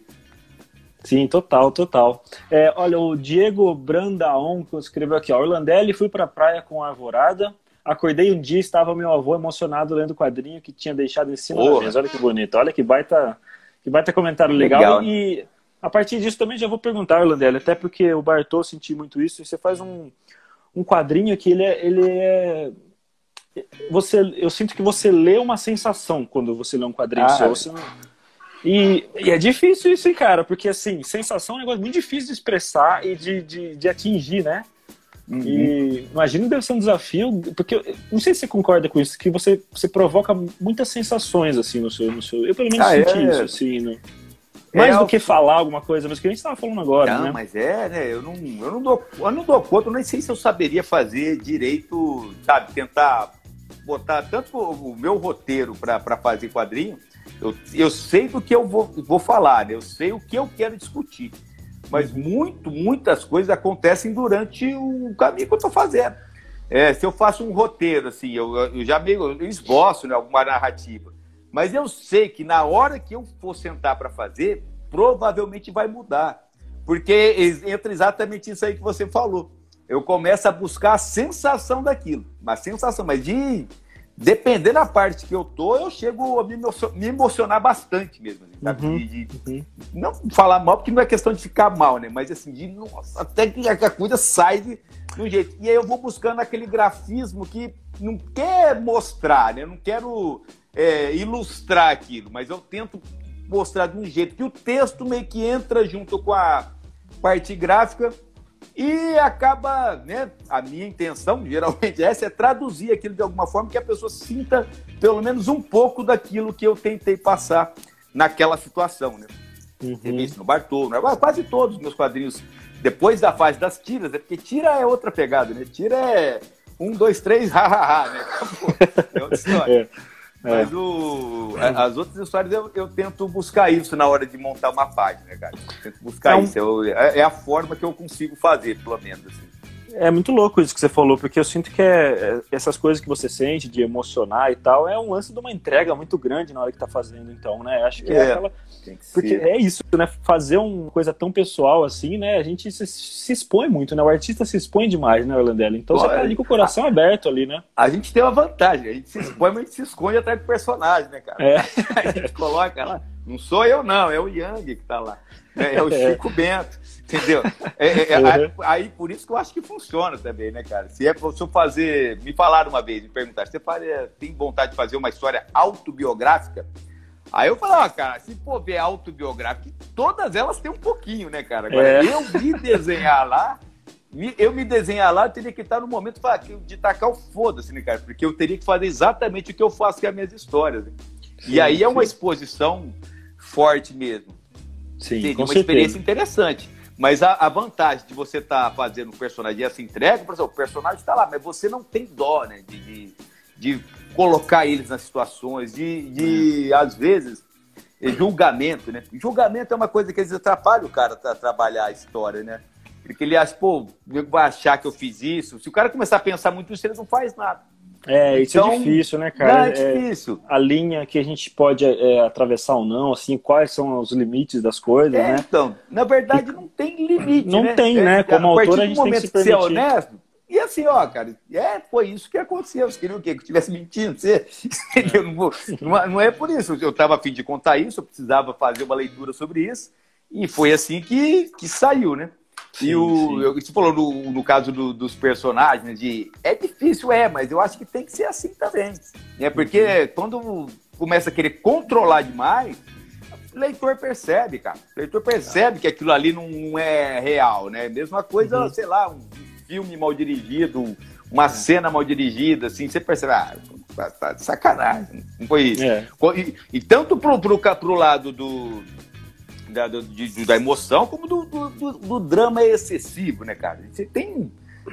Sim, total, total. É, olha, o Diego Brandaon escreveu aqui, ó, Orlandelli, fui para a praia com a alvorada, acordei um dia estava meu avô emocionado lendo o quadrinho que tinha deixado em cima da mesa. Olha que bonito, olha que baita, que baita comentário legal. legal. E a partir disso também já vou perguntar, Orlandelli, até porque o Bartô senti muito isso, você faz um, um quadrinho que ele é, ele é você, eu sinto que você lê uma sensação quando você lê um quadrinho ah, seu. Você não, e, e, é difícil isso, hein, cara? Porque, assim, sensação é um negócio muito difícil de expressar e de, de, de atingir, né? Uhum. E imagino que deve ser um desafio, porque não sei se você concorda com isso, que você, você provoca muitas sensações, assim, no seu. No seu eu, pelo menos, ah, senti é, isso, assim, né? Mais é, do que falar alguma coisa, mas que a gente estava falando agora, não, né? mas é, né? Eu não, eu não dou, eu não dou conta, eu nem sei se eu saberia fazer direito, sabe? Tentar botar tanto o meu roteiro para fazer quadrinho, eu, eu sei do que eu vou, vou falar, né? eu sei o que eu quero discutir. Mas muito, muitas coisas acontecem durante o caminho que eu estou fazendo. É, se eu faço um roteiro, assim, eu, eu já meio eu esboço né, alguma narrativa. Mas eu sei que na hora que eu for sentar para fazer, provavelmente vai mudar. Porque entra exatamente isso aí que você falou. Eu começo a buscar a sensação daquilo. Uma sensação, mas de dependendo da parte que eu tô, eu chego a me, me emocionar bastante mesmo. Assim? Uhum, de, de uhum. Não falar mal, porque não é questão de ficar mal, né? Mas assim, de nossa, até que a coisa sai de, de um jeito. E aí eu vou buscando aquele grafismo que não quer mostrar, né? Eu não quero é, ilustrar aquilo, mas eu tento mostrar de um jeito que o texto meio que entra junto com a parte gráfica e acaba, né? A minha intenção, geralmente, essa é traduzir aquilo de alguma forma que a pessoa sinta pelo menos um pouco daquilo que eu tentei passar naquela situação, né? Uhum. Isso no Bartô, né? quase todos os meus quadrinhos, depois da fase das tiras, é porque tira é outra pegada, né? Tira é um, dois, três, ha, ha, né? é outra história. É. É. Mas o, as outras histórias eu, eu, tento buscar isso na hora de montar uma página, cara. Eu tento buscar é isso. Eu, é, é, a forma que eu consigo fazer, pelo menos. Assim. É muito louco isso que você falou, porque eu sinto que é, é, essas coisas que você sente de emocionar e tal, é um lance de uma entrega muito grande na hora que tá fazendo, então, né? Acho que é, é aquela. Que porque é isso, né? Fazer uma coisa tão pessoal assim, né? A gente se, se expõe muito, né? O artista se expõe demais, né, Orlandelli? Então Pô, você tá ali com o coração a, aberto ali, né? A gente tem uma vantagem, a gente se expõe, mas a gente se esconde atrás do personagem, né, cara? É. A gente coloca lá. Não sou eu, não, é o Yang que tá lá. É, é o é. Chico Bento. Entendeu? É, é, é uhum. aí, por isso que eu acho que funciona também, né, cara? Se é se eu fazer. Me falaram uma vez, me perguntaram, você faria, tem vontade de fazer uma história autobiográfica? Aí eu falei, ó, cara, se for ver autobiográfica, todas elas têm um pouquinho, né, cara? Agora, é. eu me desenhar lá, eu me desenhar lá, eu teria que estar no momento de tacar o foda-se, né, cara? Porque eu teria que fazer exatamente o que eu faço com as minhas histórias. Né? Sim, e aí é uma exposição forte mesmo. Sim, Seria uma certeza. experiência interessante. Mas a, a vantagem de você estar tá fazendo um personagem essa entrega, por exemplo, o personagem está lá, mas você não tem dó, né? De, de, de colocar eles nas situações, de, de às vezes, julgamento, né? Julgamento é uma coisa que às vezes atrapalha o cara a trabalhar a história, né? Porque ele acha, pô, vai achar que eu fiz isso. Se o cara começar a pensar muito nisso, ele não faz nada. É, isso é então, é difícil, né, cara? Não, é difícil. É, a linha que a gente pode é, atravessar ou não, assim, quais são os limites das coisas, é, né? Então, na verdade, não tem limite, Não né? tem, né? Como autor, a gente tem que se permitir. ser honesto, e assim, ó, cara, é, foi isso que aconteceu. Você queria o quê? Que eu estivesse mentindo? Você, não, vou, não, não, é por isso. Eu estava a fim de contar isso, eu precisava fazer uma leitura sobre isso, e foi assim que, que saiu, né? Sim, e o, eu, você falou no, no caso do, dos personagens, né, de é difícil, é, mas eu acho que tem que ser assim também. Né? Porque uhum. quando começa a querer controlar demais, o leitor percebe, cara. O leitor percebe que aquilo ali não é real, né? Mesma coisa, uhum. sei lá, um filme mal dirigido, uma é. cena mal dirigida, assim, você percebe, ah, tá, tá de sacanagem. Não foi isso. É. E, e, tanto pro, pro, pro lado do, da, de, da emoção, como do, do, do, drama excessivo, né, cara? Você tem.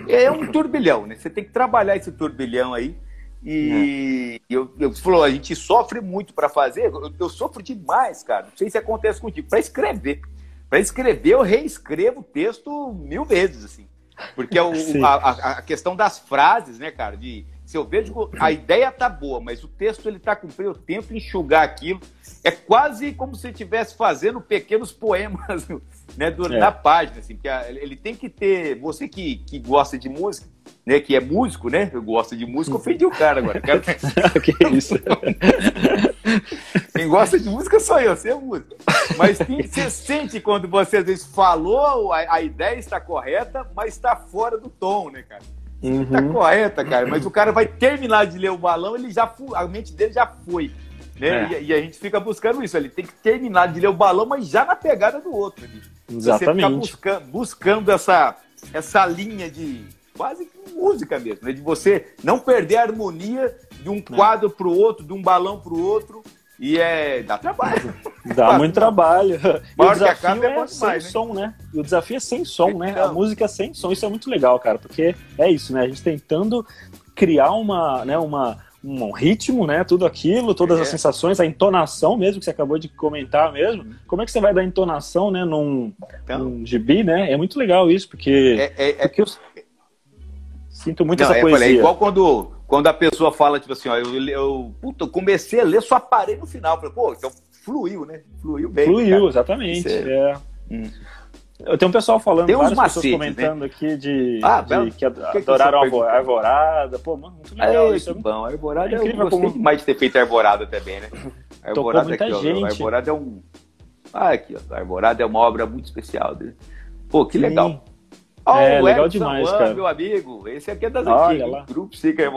É um turbilhão, né? Você tem que trabalhar esse turbilhão aí. E é. eu, eu falou, a gente sofre muito para fazer. Eu, eu, sofro demais, cara. Não sei se acontece contigo. Para escrever. Para escrever, eu reescrevo o texto mil vezes, assim. Porque é o, a, a, questão das frases, né, cara? De se eu vejo a ideia tá boa, mas o texto ele tá cumprindo, eu tento enxugar aquilo. É quase como se estivesse fazendo pequenos poemas né, do, é. na página, assim, que ele tem que ter. Você que, que gosta de música, né, que é músico, né? Eu gosto de música, ofendi o cara agora. Cara... que isso? Quem gosta de música sou eu, você é músico. Mas tem, você sente quando você às vezes falou, a, a ideia está correta, mas está fora do tom, né, cara? Uhum. Tá correta, cara. Mas o cara vai terminar de ler o balão, ele já a mente dele já foi. Né? É. E, e, a gente fica buscando isso. Ele tem que terminar de ler o balão, mas já na pegada do outro. Ali. Exatamente. Você buscando, buscando essa, essa linha de quase música mesmo, né? De você não perder a harmonia de um quadro para o outro, de um balão para o outro. E é. dá trabalho. Dá muito trabalho. E o desafio é, é sem mais, né? som, né? E o desafio é sem som, então... né? A então. música é sem som. Isso é muito legal, cara, porque é isso, né? A gente tentando criar uma, né, uma, um ritmo, né? Tudo aquilo, todas é. as sensações, a entonação mesmo que você acabou de comentar mesmo. Como é que você vai dar entonação, né? Num, então... num gibi, né? É muito legal isso, porque, é, é, é porque eu sinto muito Não, essa poesia. É igual quando quando a pessoa fala, tipo assim, ó, eu, eu, puta, eu comecei a ler, só parei no final. Falei, pô, então fluiu, né? Fluiu bem. Fluiu, cara. exatamente. É... Hum. Eu tenho um pessoal falando, Tem uns macetes, pessoas né? comentando né? aqui de, ah, de que, que adoraram a arvorada. Pô, mano, muito legal. É, isso é bom. A arvorada é incrível. Eu gostei como... demais de ter feito arvorada também, né? A arvorada muita aqui, gente. Ó, arvorada é um... Ah, aqui, ó. A arvorada é uma obra muito especial dele. Pô, que legal. Oh, é, legal Edson demais, cara. meu amigo. Esse aqui é das antigas. Grupo Sica.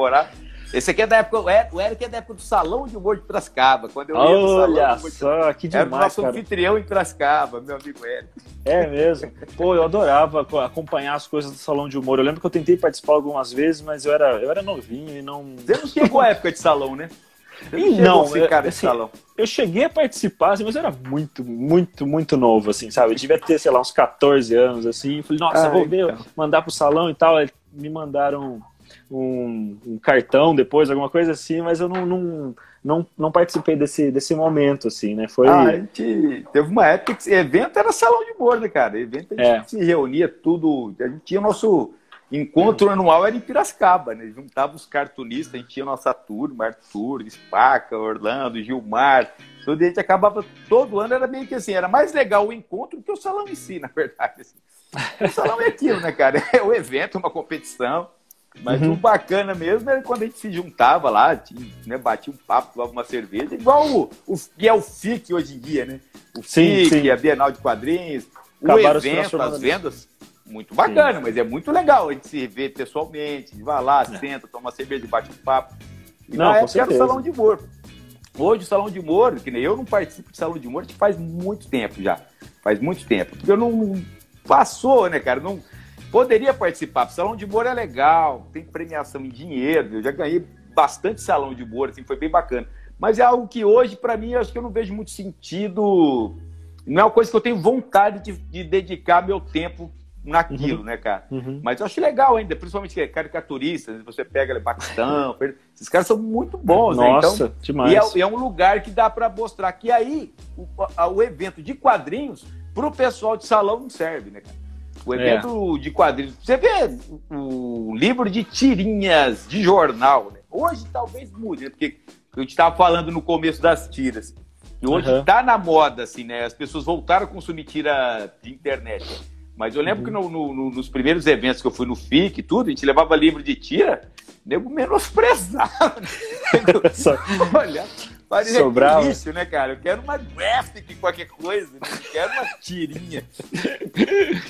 Esse aqui é da época, o Eric é da época do Salão de Humor de Piracicaba. Quando eu ia no Olha Salão só, que demais, Era o nosso cara. anfitrião em Piracicaba, meu amigo Eric. É mesmo. Pô, eu adorava acompanhar as coisas do Salão de Humor. Eu lembro que eu tentei participar algumas vezes, mas eu era, eu era novinho e não... Você não chegou a época de salão, né? Você não, não eu, assim, salão. eu cheguei a participar, assim, mas eu era muito, muito, muito novo, assim, sabe? Eu devia ter, sei lá, uns 14 anos, assim. Falei, nossa, ah, vou ver, então. mandar pro salão e tal. Me mandaram um, um, cartão depois, alguma coisa assim, mas eu não, não, não, não, participei desse, desse momento, assim, né? Foi... Ah, a gente teve uma época que evento era salão de né, cara? Evento a gente é. se reunia tudo, a gente tinha o nosso encontro anual era em Piracicaba, né? Juntava os cartunistas, a gente tinha nossa turma, Arthur, Spaca, Orlando, Gilmar, tudo, a gente acabava, todo ano era meio que assim, era mais legal o encontro do que o salão em si, na verdade. Assim. O salão é aquilo, né, cara? É o evento, uma competição, mas uhum. o bacana mesmo era quando a gente se juntava lá, tinha, né, batia um papo, tomava uma cerveja, igual o, o que é o FIC hoje em dia, né? O sim, FIC, sim. a Bienal de Quadrinhos, Acabaram o evento, as vendas, muito bacana, sim. mas é muito legal a gente se ver pessoalmente, vai lá, é. senta, toma cerveja, bate um papo. E não, na época era o salão de humor. Hoje o salão de humor, que nem eu não participo de salão de humor, faz muito tempo já. Faz muito tempo. Porque eu não. Passou, né, cara? Não Poderia participar. Salão de humor é legal, tem premiação em dinheiro. Eu já ganhei bastante salão de humor, assim, foi bem bacana. Mas é algo que hoje, para mim, acho que eu não vejo muito sentido não é uma coisa que eu tenho vontade de, de dedicar meu tempo naquilo, Uhum. né, cara? Uhum. Mas eu acho legal ainda, principalmente é caricaturista, você pega ali Paquistão, esses caras são muito bons, né? Nossa, Então, demais. e é, é um lugar que dá para mostrar que aí o, a- o evento de quadrinhos pro pessoal de salão não serve, né, cara? O É. evento de quadrinhos. Você vê o, livro de tirinhas de jornal, né? Hoje talvez mude, né? Porque eu estava falando no começo das tiras. E hoje Aham. tá na moda, assim, né? As pessoas voltaram a consumir tira de internet. Mas eu lembro que no- no- no- nos primeiros eventos que eu fui no FIC e tudo, a gente levava livro de tira, nego menosprezava. Só- Olha, parecia Sobrava. lixo, né, cara? Eu quero uma graphic, qualquer coisa, né? eu quero uma tirinha.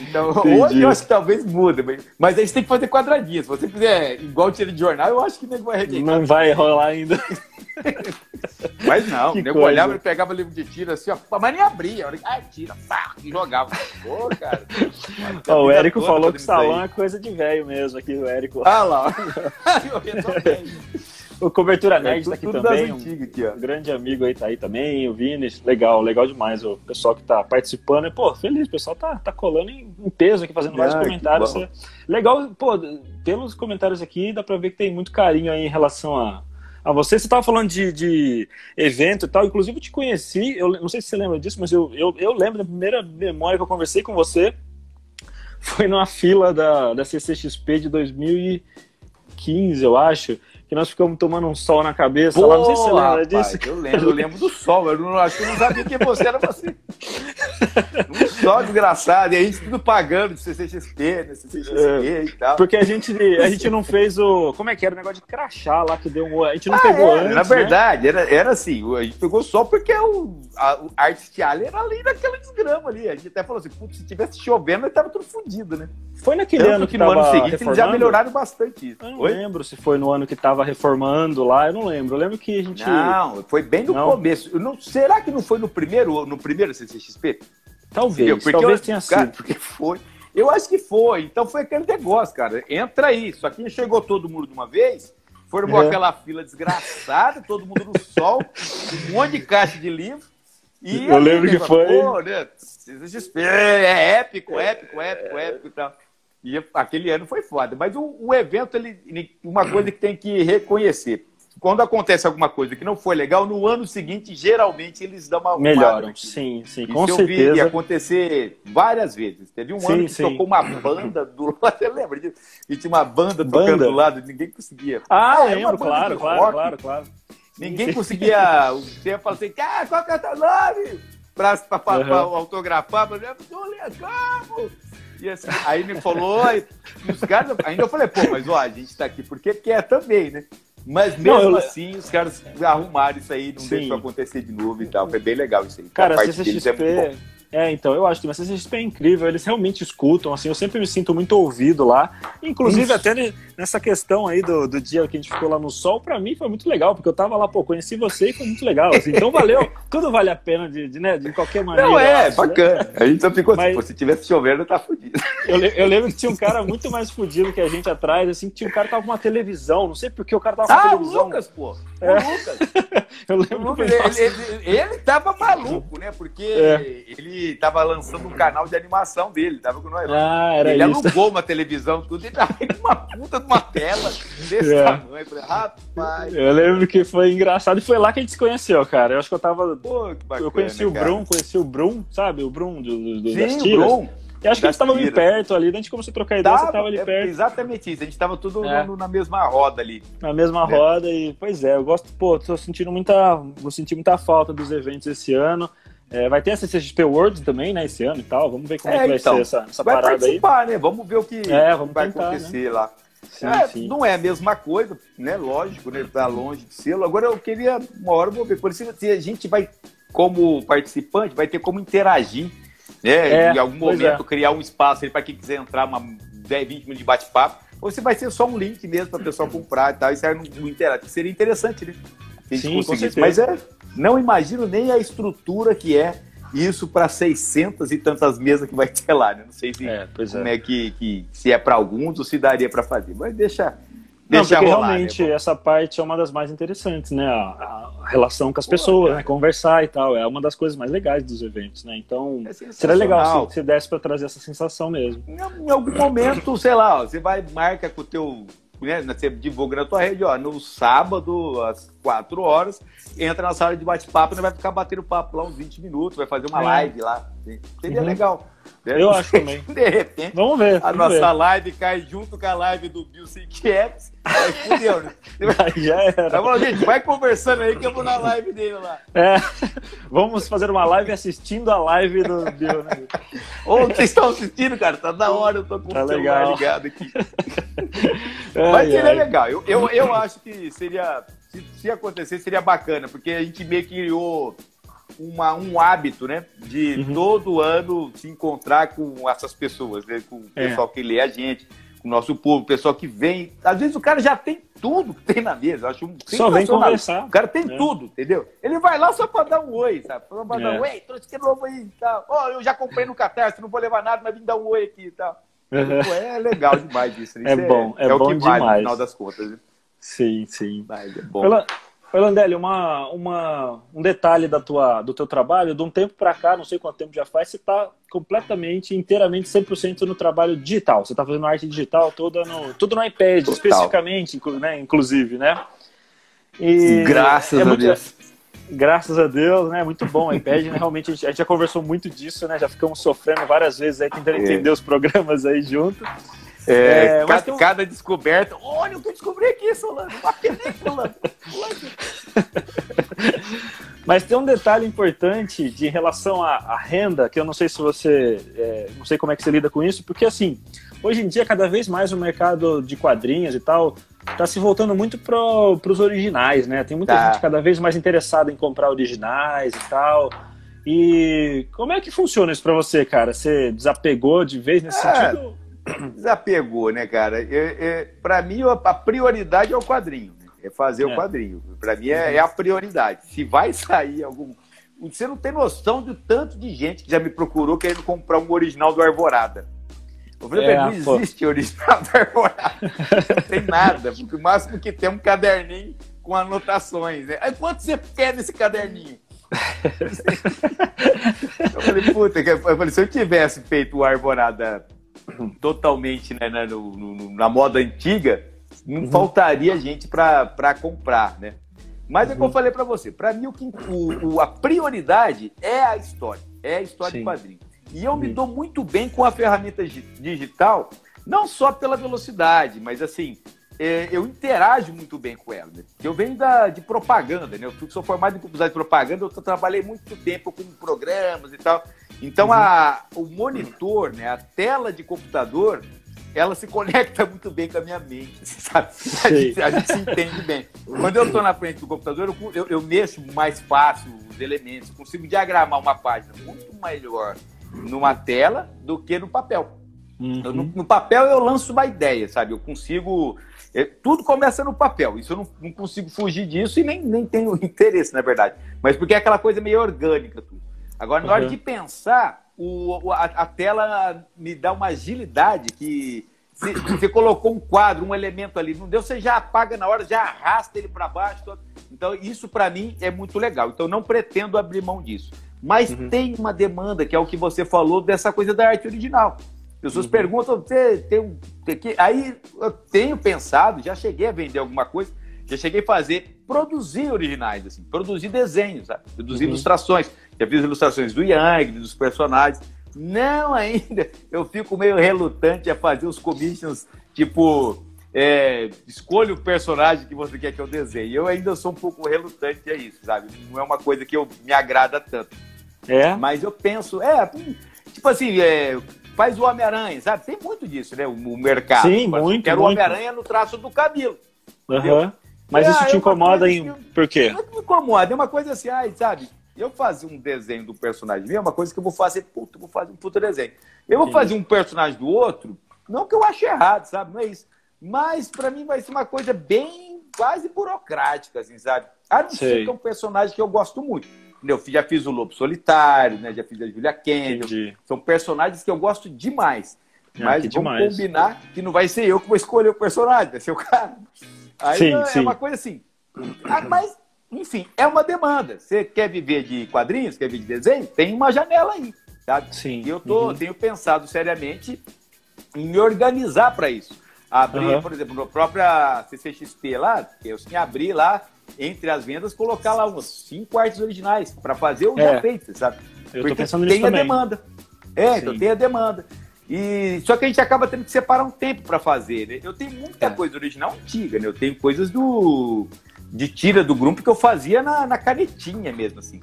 Então, Entendi. hoje eu acho que talvez muda, mas- mas aí você tem que fazer quadradinhos. Se você fizer igual tira de jornal, eu acho que o nego vai rejeitar. Não vai rolar ainda. Mas não, Que nego coisa. olhava e pegava livro de tira assim, ó, mas nem abria. Olha, Ah, tira, pá, e jogava. Pô, cara. Ó, o Érico falou que salão é coisa de velho mesmo aqui, o Érico. Ah lá. eu. O Cobertura É Nerd tudo, tá aqui tudo também. das Um antigas aqui, ó. grande amigo aí tá aí também, o Vini. Legal, legal demais o pessoal que tá participando. E, pô, feliz, o pessoal tá, tá colando em, em peso aqui, fazendo vários Ah, que comentários. É Legal, pô, pelos comentários aqui dá pra ver que tem muito carinho aí em relação a, a você. Você tava falando de, de evento e tal, inclusive eu te conheci, eu não sei se você lembra disso, mas eu, eu, eu lembro da primeira memória que eu conversei com você. Foi numa fila da, da CCXP de 2015, eu acho, que nós ficamos tomando um sol na cabeça lá. Não sei se você lembra rapaz, disso. Eu lembro, eu lembro do sol. Eu não, acho que eu não sabia que você era você. Um sol desgraçado. E a gente tudo pagando de CCXP, né? CCXP e tal. Porque a gente, a gente não fez o. Como é que era? O negócio de crachá lá que deu um. A gente não Ah, pegou é, antes. na né? verdade, era, era assim, a gente pegou só porque o, a, o Alley era ali naquela desgrama ali. A gente até falou assim, putz, se tivesse chovendo, nós tava tudo fundido, né? Foi naquele Tanto ano que, que, no ano seguinte eles já melhoraram bastante isso. Eu não Oi? lembro se foi no ano que tava reformando lá, eu não lembro. Eu lembro que a gente. Não, foi bem no Não? começo. Não- será que não foi no primeiro, no primeiro CCXP? Talvez, Entendeu? Porque talvez eu- tenha cara, sido. Porque foi. Eu acho que foi. Então foi aquele negócio, cara. Entra aí. Só que chegou todo mundo de uma vez, formou É. aquela fila desgraçada, todo mundo no sol, um monte de caixa de livro. E Eu lembro que foi- Pô, né? CCXP, é épico, épico, épico, épico e tal. E aquele ano foi foda. Mas o, o evento, ele, uma coisa que tem que reconhecer. Quando acontece alguma coisa que não foi legal, no ano seguinte, geralmente eles dão uma Melhoram, naquilo. sim, sim, Isso com eu vi certeza. acontecer várias vezes. Teve um Sim, ano que sim. tocou uma banda do lado, você lembra disso? E tinha uma banda tocando Banda? do lado, ninguém conseguia. Ah, era uma lembro, claro, claro, rock. claro, claro. Ninguém Sim. conseguia. Você fala assim, ah, qual que é o teu nome? Pra, pra, pra- Uhum. pra autografar, Julia Campos. E assim, aí me falou, e os caras, ainda eu falei, pô, mas ó, a gente tá aqui porque quer também, né? Mas mesmo Não, eu- assim, os caras arrumaram isso aí, não Sim. deixou acontecer de novo e tal. Foi bem legal isso aí. Cara, a parte deles é muito bom. É, então, eu acho que a CCXP é incrível, eles realmente escutam, assim, eu sempre me sinto muito ouvido lá. Inclusive, Isso. até ne- nessa questão aí do, do dia que a gente ficou lá no sol, pra mim foi muito legal, porque eu tava lá, pô, conheci você e foi muito legal. assim. então valeu, tudo vale a pena de, de, né, de qualquer maneira. Não, é, acho, né? bacana. A gente só ficou Mas- assim, pô, se tivesse chovendo, tá fudido. Eu, eu lembro que tinha um cara muito mais fudido que a gente atrás, assim, que tinha um cara que tava com uma televisão, não sei porque o cara tava com uma Ah, o televisão. Lucas, pô. É. O Lucas. Eu O lembro Lucas, que ele, ele, ele tava maluco, né? Porque É. ele tava lançando um canal de animação dele, tava com nós. Ah, era ele isso. alugou uma televisão, tudo, e tava com uma puta de uma tela desse É. tamanho. Eu falei, rapaz, Eu lembro que foi engraçado e foi lá que a gente se conheceu, cara. Eu acho que eu tava. pô, que bacana. eu conheci o cara. Brum, conheci o Brum, sabe? O Brum do, do, do- das Sim, o tiras. Brum. E acho que das eles estavam ali tiras. perto ali, daí a gente começou a trocar ideia, você Tava, tava ali é, perto, Exatamente isso. A gente tava tudo É. no- na mesma roda ali. na mesma É. roda, e pois é, eu gosto, pô, tô sentindo muita. Vou sentir muita falta dos eventos esse ano. É, vai ter a CCXP World também, né, esse ano e tal. Vamos ver como é, É, que vai então, ser essa, essa vai parada aí. participar, né? Vamos ver o que É, vai tentar, acontecer lá. Sim, É, sim. Não é a mesma coisa, né? Lógico, né? Tá longe de ser. Agora eu queria, uma hora eu vou ver. Por isso, se a gente vai, como participante, vai ter como interagir, né? É, em algum momento, criar um espaço para quem quiser entrar, uma 10, 20 minutos de bate-papo. Ou se vai ser só um link mesmo para o pessoal comprar e tal. Isso aí não, não interage. Seria interessante, né? Se a gente Sim, conseguisse. Mas é, não imagino nem a estrutura que é isso para 600 e tantas mesas que vai ter lá, né? Não sei se É, como é. é que, que se é para alguns ou se daria para fazer. Mas deixa, Não, porque rolar, realmente né? essa parte é uma das mais interessantes, né? A, a relação com as Pô, pessoas, né? Conversar e tal. É uma das coisas mais legais dos eventos, né? Então, é seria legal se, se desse para trazer essa sensação mesmo. Em, em algum momento, sei lá, você vai, marca com o teu né, você divulga na tua rede, ó, no sábado, às 4 horas, entra na sala de bate-papo e vai ficar batendo papo lá uns 20 minutos, vai fazer uma é. live lá. Seria uhum. legal. Eu acho também. De repente, vamos ver. A vamos nossa ver. live cai junto com a live do Bill Apps. Aí fudeu, né? Aí já era. Tá bom, gente, vai conversando aí que eu vou na live dele lá. É, vamos fazer uma live assistindo a live do Bill, né? Ô, vocês estão assistindo, cara? Tá da hora, eu tô com tá o celular legal. ligado aqui. Mas seria legal. Eu, eu, eu acho que seria, se, se acontecer, seria bacana, porque a gente meio que criou uma, um hábito, né? De uhum. todo ano se encontrar com essas pessoas, né? Com o é. pessoal que lê a gente, com o nosso povo, o pessoal que vem. Às vezes o cara já tem tudo que tem na mesa. Acho um Só vem conversar. O cara tem é. tudo, entendeu? Ele vai lá só pra dar um oi, sabe? Pra dar é. um oi, trouxe que novo aí e tal. Ó, oh, eu já comprei no Catarse, não vou levar nada, mas vim dar um oi aqui e tal. Uhum. Pô, é legal demais isso. Né? É isso é bom, é, é, bom o que demais. Vale, no final das contas. Né? Sim, sim. Mas é bom. Pela... Landelli, uma, uma, um detalhe da tua, do teu trabalho, de um tempo para cá, não sei quanto tempo já faz, você está completamente, inteiramente, 100% no trabalho digital. Você está fazendo arte digital toda no, tudo no iPad, Total. especificamente, né, inclusive, né? E Graças é a muito, Deus. Graças a Deus, né? Muito bom o iPad, né? Realmente a gente, a gente, já conversou muito disso, né? Já ficamos sofrendo várias vezes aí, tentando é. entender os programas aí junto. É, é, cada, um... cada, descoberta. Olha o que eu descobri aqui, Solano. Uma. Mas tem um detalhe importante de relação à, à, renda, que eu não sei se você. É, não sei como é que você lida com isso, porque assim, hoje em dia, cada vez mais o mercado de quadrinhos e tal está se voltando muito para os originais, né? Tem muita tá. gente cada vez mais interessada em comprar originais e tal. E como é que funciona isso para você, cara? Você desapegou de vez nesse é. sentido? Desapegou, né, cara? Para mim, a prioridade é o quadrinho. Né? É fazer é. o quadrinho. Para mim, é, é, a prioridade. Se vai sair algum. Você não tem noção do tanto de gente que já me procurou querendo comprar um original do Arvorada. Eu falei, é, não existe original do Arvorada. não tem nada. Porque o máximo que tem é um caderninho com anotações. Né? Aí, quanto você quer desse caderninho? eu falei, puta, eu falei, se eu tivesse feito o Arvorada totalmente né, na, no, no, na moda antiga, não uhum. faltaria gente para comprar, né? Mas é como eu uhum. falei para você, para mim o, que, o, o, a prioridade é a história, é a história Sim. de quadrinho. E eu me dou muito bem com a ferramenta digital, não só pela velocidade, mas assim, é, eu interajo muito bem com ela. Né? Eu venho da, de propaganda, né? Eu sou formado em publicidade de propaganda, eu trabalhei muito tempo com programas e tal. Então, uhum. a, o monitor, né, a tela de computador, ela se conecta muito bem com a minha mente, sabe? A gente, a gente, se entende bem. Quando eu estou na frente do computador, eu, eu, eu, mexo mais fácil os elementos, consigo diagramar uma página muito melhor numa tela do que no papel. Uhum. No, no, papel eu lanço uma ideia, sabe? Eu consigo. É, tudo começa no papel. Isso eu não, não, consigo fugir disso e nem, nem tenho interesse, na verdade. Mas porque é aquela coisa meio orgânica tudo. Agora, na uhum. hora de pensar, o, a, a, tela me dá uma agilidade que se, você colocou um quadro, um elemento ali, não deu, você já apaga na hora, já arrasta ele para baixo. Todo. Então, isso para mim é muito legal. Então, não pretendo abrir mão disso. Mas uhum. tem uma demanda, que é o que você falou, dessa coisa da arte original. Pessoas uhum. perguntam, você tem um. Que... Aí eu tenho pensado, já cheguei a vender alguma coisa, já cheguei a fazer, produzir originais, assim, produzir desenhos, sabe? produzir uhum. ilustrações. Já fiz ilustrações do Yang, dos personagens. Não ainda, eu fico meio relutante a fazer os commissions, tipo, é, escolha o personagem que você quer que eu desenhe. Eu ainda sou um pouco relutante a isso, sabe? Não é uma coisa que eu, me agrada tanto. É? Mas eu penso, é, tipo assim, é, faz o Homem-Aranha, sabe? Tem muito disso, né? O, o mercado. Sim, muito. Quero o Homem-Aranha no traço do cabelo. Uhum. Mas é, isso te incomoda em. Por quê? Não me incomoda, é uma coisa assim, ai, sabe? Eu fazer um desenho do personagem meu é uma coisa que eu vou fazer, puta, vou fazer um puta desenho. Eu vou Sim. fazer um personagem do outro, não que eu ache errado, sabe? Não é isso. Mas para mim vai ser uma coisa bem quase burocrática, assim, sabe? A não ser que é um personagem que eu gosto muito. Eu já fiz o Lobo Solitário, né? Já fiz a Julia Kennedy. São personagens que eu gosto demais. Ah, Mas vamos demais. combinar que não vai ser eu que vou escolher o personagem, vai ser o cara. Aí sim, é sim. uma coisa assim. Ah, mas, enfim, é uma demanda. Você quer viver de quadrinhos, quer viver de desenho? Tem uma janela aí. Sabe? Sim. E eu tô, uhum. tenho pensado seriamente em me organizar para isso. Abrir, uhum. por exemplo, na própria CCXP lá, eu tinha abrir lá entre as vendas, colocar lá uns cinco artes originais para fazer o é. já feito, sabe? Eu Porque tô pensando nisso tem a demanda. É, então tem a demanda. E só que a gente acaba tendo que separar um tempo para fazer, né? Eu tenho muita é. coisa original antiga, né? Eu tenho coisas do de tira do grupo que eu fazia na, na canetinha mesmo, assim.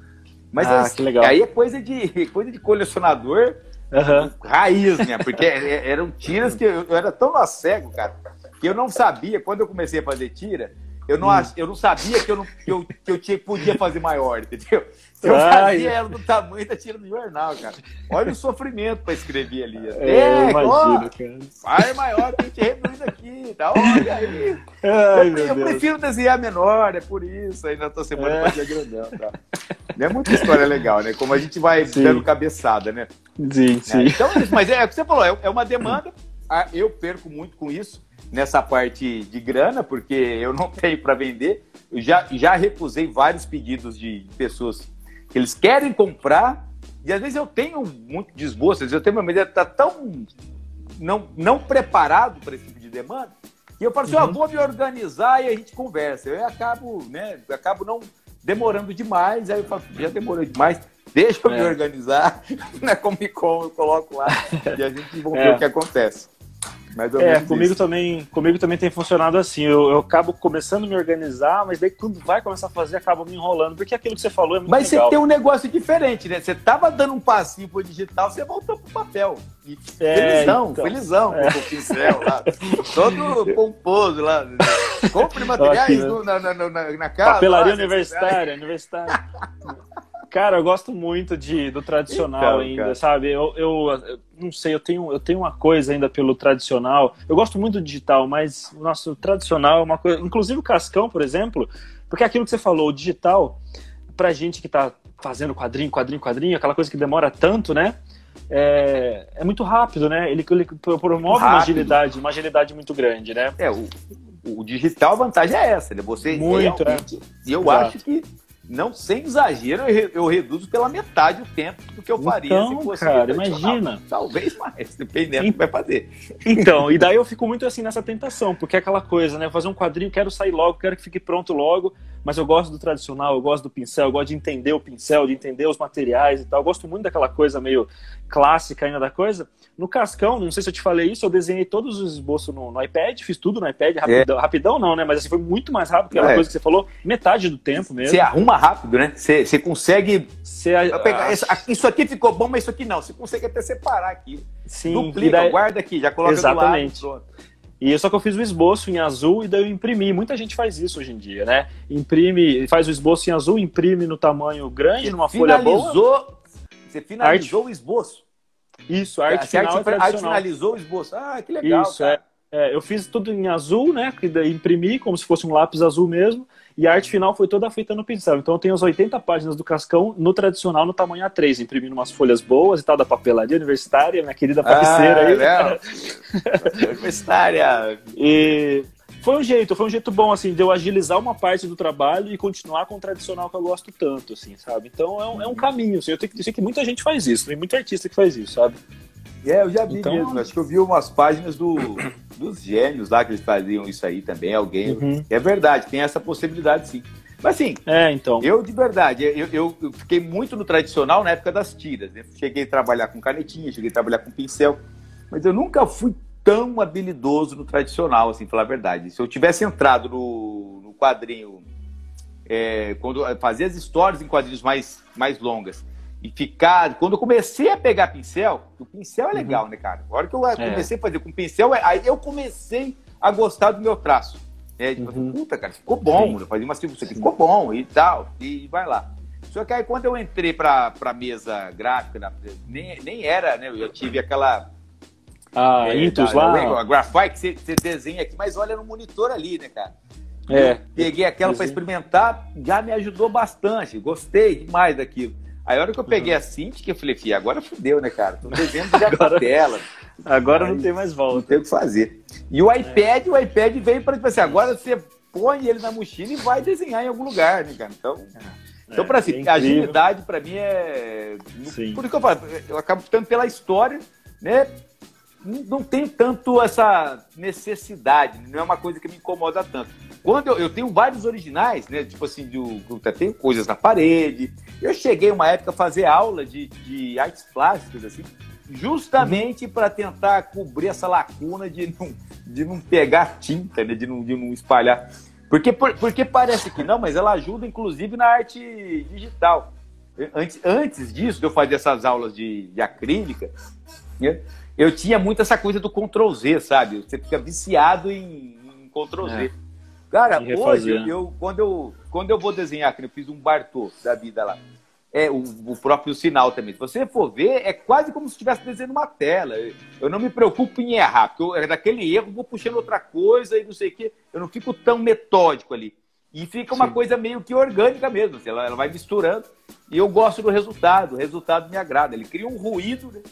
Mas ah, assim, aí é coisa de coisa de colecionador uhum. raiz, né? Porque é, é, eram tiras que eu, eu era tão cego, cara, que eu não sabia quando eu comecei a fazer tira eu não, ach, eu não sabia que eu, não, que eu, que eu tinha, podia fazer maior, entendeu? Eu fazia ela do tamanho da tira do jornal, cara. Olha o sofrimento para escrever ali. É, é imagino, cara. Faz maior, tem que reduzir aqui, tá? Olha aí. Ai, eu, eu prefiro desenhar menor, é por isso. Aí na tua semana é. fazia grandão, tá? É muita história legal, né? Como a gente vai sim. dando cabeçada, né? Sim, sim. É, então, mas é o que você falou, é, é uma demanda. Ah, eu perco muito com isso nessa parte de grana, porque eu não tenho para vender. Eu já, já recusei vários pedidos de pessoas que eles querem comprar, e às vezes eu tenho muito desgosto, às vezes eu tenho uma medida tá tão não, não preparado para esse tipo de demanda, que eu falo assim, uhum. oh, vou me organizar e a gente conversa. Eu acabo, né, eu acabo não demorando demais, aí eu falo, já demorou demais, deixa eu é. me organizar, na Comic Con eu coloco lá e a gente vai ver é. o que acontece. É, comigo também, comigo também tem funcionado assim. Eu, eu, acabo começando a me organizar, mas daí quando vai começar a fazer, acaba me enrolando. Porque aquilo que você falou é muito Mas legal. você tem um negócio diferente, né? Você tava dando um passinho pro digital, você voltou pro papel. E é, felizão, então, felizão, é. com o pincel lá. Todo pomposo lá. Compre materiais Aqui, no, na, na, na, na casa. Papelaria lá, universitária, universitária. Cara, eu gosto muito de, do tradicional então, ainda, cara. sabe? Eu, eu, não sei, eu tenho, eu tenho uma coisa ainda pelo tradicional. Eu gosto muito do digital, mas o nosso tradicional é uma coisa. Inclusive o Cascão, por exemplo, porque aquilo que você falou, o digital, pra gente que tá fazendo quadrinho, quadrinho, quadrinho, aquela coisa que demora tanto, né? É, é muito rápido, né? Ele, ele promove rápido. uma agilidade, uma agilidade muito grande, né? É, o, o digital, a vantagem é essa, né? Você muito, é. E eu Exato. acho que não sem exagero, eu, reduzo pela metade o tempo do que eu faria então, se fosse. Cara, imagina. Talvez mais, dependendo do que vai fazer. Então, e daí eu fico muito assim nessa tentação, porque é aquela coisa, né? Fazer um quadrinho, quero sair logo, quero que fique pronto logo, mas eu gosto do tradicional, eu gosto do pincel, eu gosto de entender o pincel, de entender os materiais e tal. Eu gosto muito daquela coisa meio clássica ainda da coisa. No Cascão, não sei se eu te falei isso, eu desenhei todos os esboços no, no iPad, fiz tudo no iPad, rapidão, é. rapidão não, né? Mas assim, foi muito mais rápido que aquela é. coisa que você falou, metade do tempo mesmo. Você arruma rápido, né? Você, você consegue. Você, pegar, isso, isso aqui ficou bom, mas isso aqui não. Você consegue até separar aqui. Sim, Duplica, daí... guarda aqui, já coloca Exatamente. do lado. E só que eu fiz o esboço em azul e daí eu imprimi. Muita gente faz isso hoje em dia, né? Imprime, faz o esboço em azul, imprime no tamanho grande, você numa folha boa. Você finalizou arte... o esboço. Isso, a arte, a final arte, é arte finalizou o esboço. Ah, que legal. Isso, é. é. Eu fiz tudo em azul, né? Imprimi como se fosse um lápis azul mesmo. E a arte final foi toda feita no pincel. Então eu tenho as 80 páginas do Cascão no tradicional, no tamanho A3, imprimindo umas folhas boas e tal, da papelaria universitária, minha querida parceira ah, aí. É. universitária. E foi um jeito, foi um jeito bom, assim, de eu agilizar uma parte do trabalho e continuar com o tradicional que eu gosto tanto, assim, sabe? Então é um, é um caminho, assim, eu tenho que dizer que muita gente faz isso, tem muita artista que faz isso, sabe? É, eu já vi então... mesmo. Acho que eu vi umas páginas do, dos gênios lá que eles faziam isso aí também. Alguém. Uhum. É verdade, tem essa possibilidade sim. Mas assim, é, então. eu de verdade, eu, eu, eu fiquei muito no tradicional na época das tiras. Né? Cheguei a trabalhar com canetinha, cheguei a trabalhar com pincel, mas eu nunca fui tão habilidoso no tradicional, assim, falar a verdade. Se eu tivesse entrado no, no quadrinho, é, quando fazia as histórias em quadrinhos mais, mais longas, e ficar. Quando eu comecei a pegar pincel, o pincel é legal, uhum. né, cara? A hora que eu é. comecei a fazer com pincel, é, aí eu comecei a gostar do meu traço. É, tipo, uhum. puta, cara, ficou bom. Sim. Eu fazia umas tipo, ficou bom e tal, e vai lá. Só que aí quando eu entrei pra, pra mesa gráfica, nem, nem era, né? Eu tive aquela. Ah, é, Intus da, lá. A Graphite, que você, você desenha aqui, mas olha no monitor ali, né, cara? É. Eu peguei aquela para experimentar, já me ajudou bastante. Gostei demais daquilo. Aí a hora que eu peguei uhum. a Cintiq, eu falei, filha, agora fudeu, né, cara? Tô devendo já agora... tela. Agora Aí, não tem mais volta. Não tem o que fazer. E o iPad, é. o iPad veio para, tipo assim, agora você põe ele na mochila e vai desenhar em algum lugar, né, cara? Então... É. Então, para assim, é agilidade para mim é. Sim. Por isso que eu falo, eu acabo ficando pela história, né? Não tem tanto essa necessidade, não é uma coisa que me incomoda tanto. Quando eu, eu tenho vários originais, né? Tipo assim, de, de, tem coisas na parede. Eu cheguei uma época a fazer aula de, de artes plásticas, assim, justamente uhum. para tentar cobrir essa lacuna de não, de não pegar tinta, né? de, não, de não espalhar. Porque, porque parece que não, mas ela ajuda inclusive na arte digital. Antes, antes disso, de eu fazer essas aulas de, de acrílica, né, eu tinha muito essa coisa do Ctrl Z, sabe? Você fica viciado em, em Ctrl Z. É. Cara, hoje, eu, quando, eu, quando eu vou desenhar, que eu fiz um Bartô da vida lá, é o, o, próprio sinal também. Se você for ver, é quase como se estivesse desenhando uma tela. Eu não me preocupo em errar, porque eu, daquele erro vou puxando outra coisa e não sei o quê. Eu não fico tão metódico ali. E fica uma Sim. coisa meio que orgânica mesmo. Assim, ela, ela, vai misturando. E eu gosto do resultado. O resultado me agrada. Ele cria um ruído, né?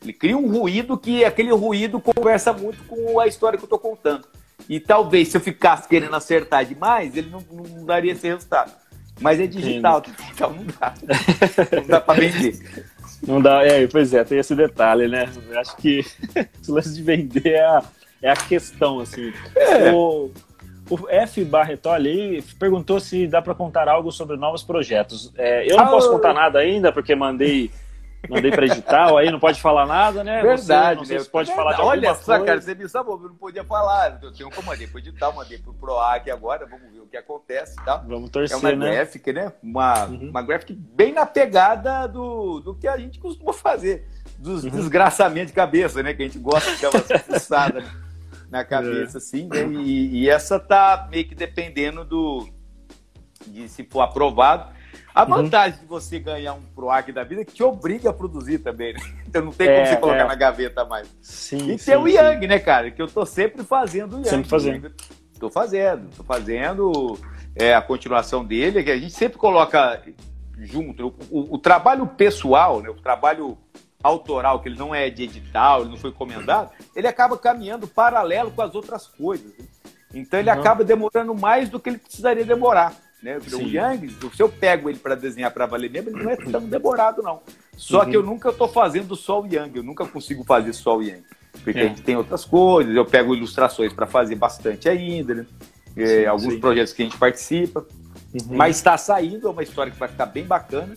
Ele cria um ruído que aquele ruído conversa muito com a história que eu estou contando. E talvez se eu ficasse querendo acertar demais, ele não, não daria esse resultado. Mas é digital, então não dá. Não dá para vender. Não dá, é, pois é, tem esse detalhe, né? Eu acho que o lance de vender é a, é a questão, assim. É. O, o F. Barretol ali perguntou se dá para contar algo sobre novos projetos. É, eu não ah, posso contar nada ainda, porque mandei Mandei para edital, aí não pode falar nada, né? Verdade, você, não né? pode falar de Olha só, coisa. cara, você me sabou, eu não podia falar. Eu tenho como mandei pro edital, mandei pro PROAC agora, vamos ver o que acontece, tá? Vamos torcer, É uma né? graphic, né? Uma, uhum. uma graphic bem na pegada do, do que a gente costuma fazer, dos uhum. desgraçamentos de cabeça, né? Que a gente gosta de dar uma pulsada na cabeça, é. assim, né? E, e essa tá meio que dependendo do de se for aprovado a uhum. vantagem uhum. de você ganhar um PROAC da vida é que te obriga a produzir também, né? Então não tem como é, você colocar é. na gaveta mais. Sim, e sim, tem o Yang, sim. né, cara? Que eu tô sempre fazendo o Yang. Sempre fazendo. Tô fazendo, tô fazendo é, a continuação dele, que a gente sempre coloca junto. O, o, o, trabalho pessoal, né, o trabalho autoral, que ele não é de edital, ele não foi encomendado, ele acaba caminhando paralelo com as outras coisas. Né? Então ele uhum. acaba demorando mais do que ele precisaria demorar. Né? O Yang, se eu pego ele para desenhar para valer mesmo, ele não é tão demorado, não. Só uhum. que eu nunca estou fazendo só o Yang, eu nunca consigo fazer só o Yang. Porque é. a gente tem outras coisas, eu pego ilustrações para fazer bastante ainda, né? É, sim, alguns sim. projetos que a gente participa. Uhum. Mas está saindo, é uma história que vai ficar bem bacana.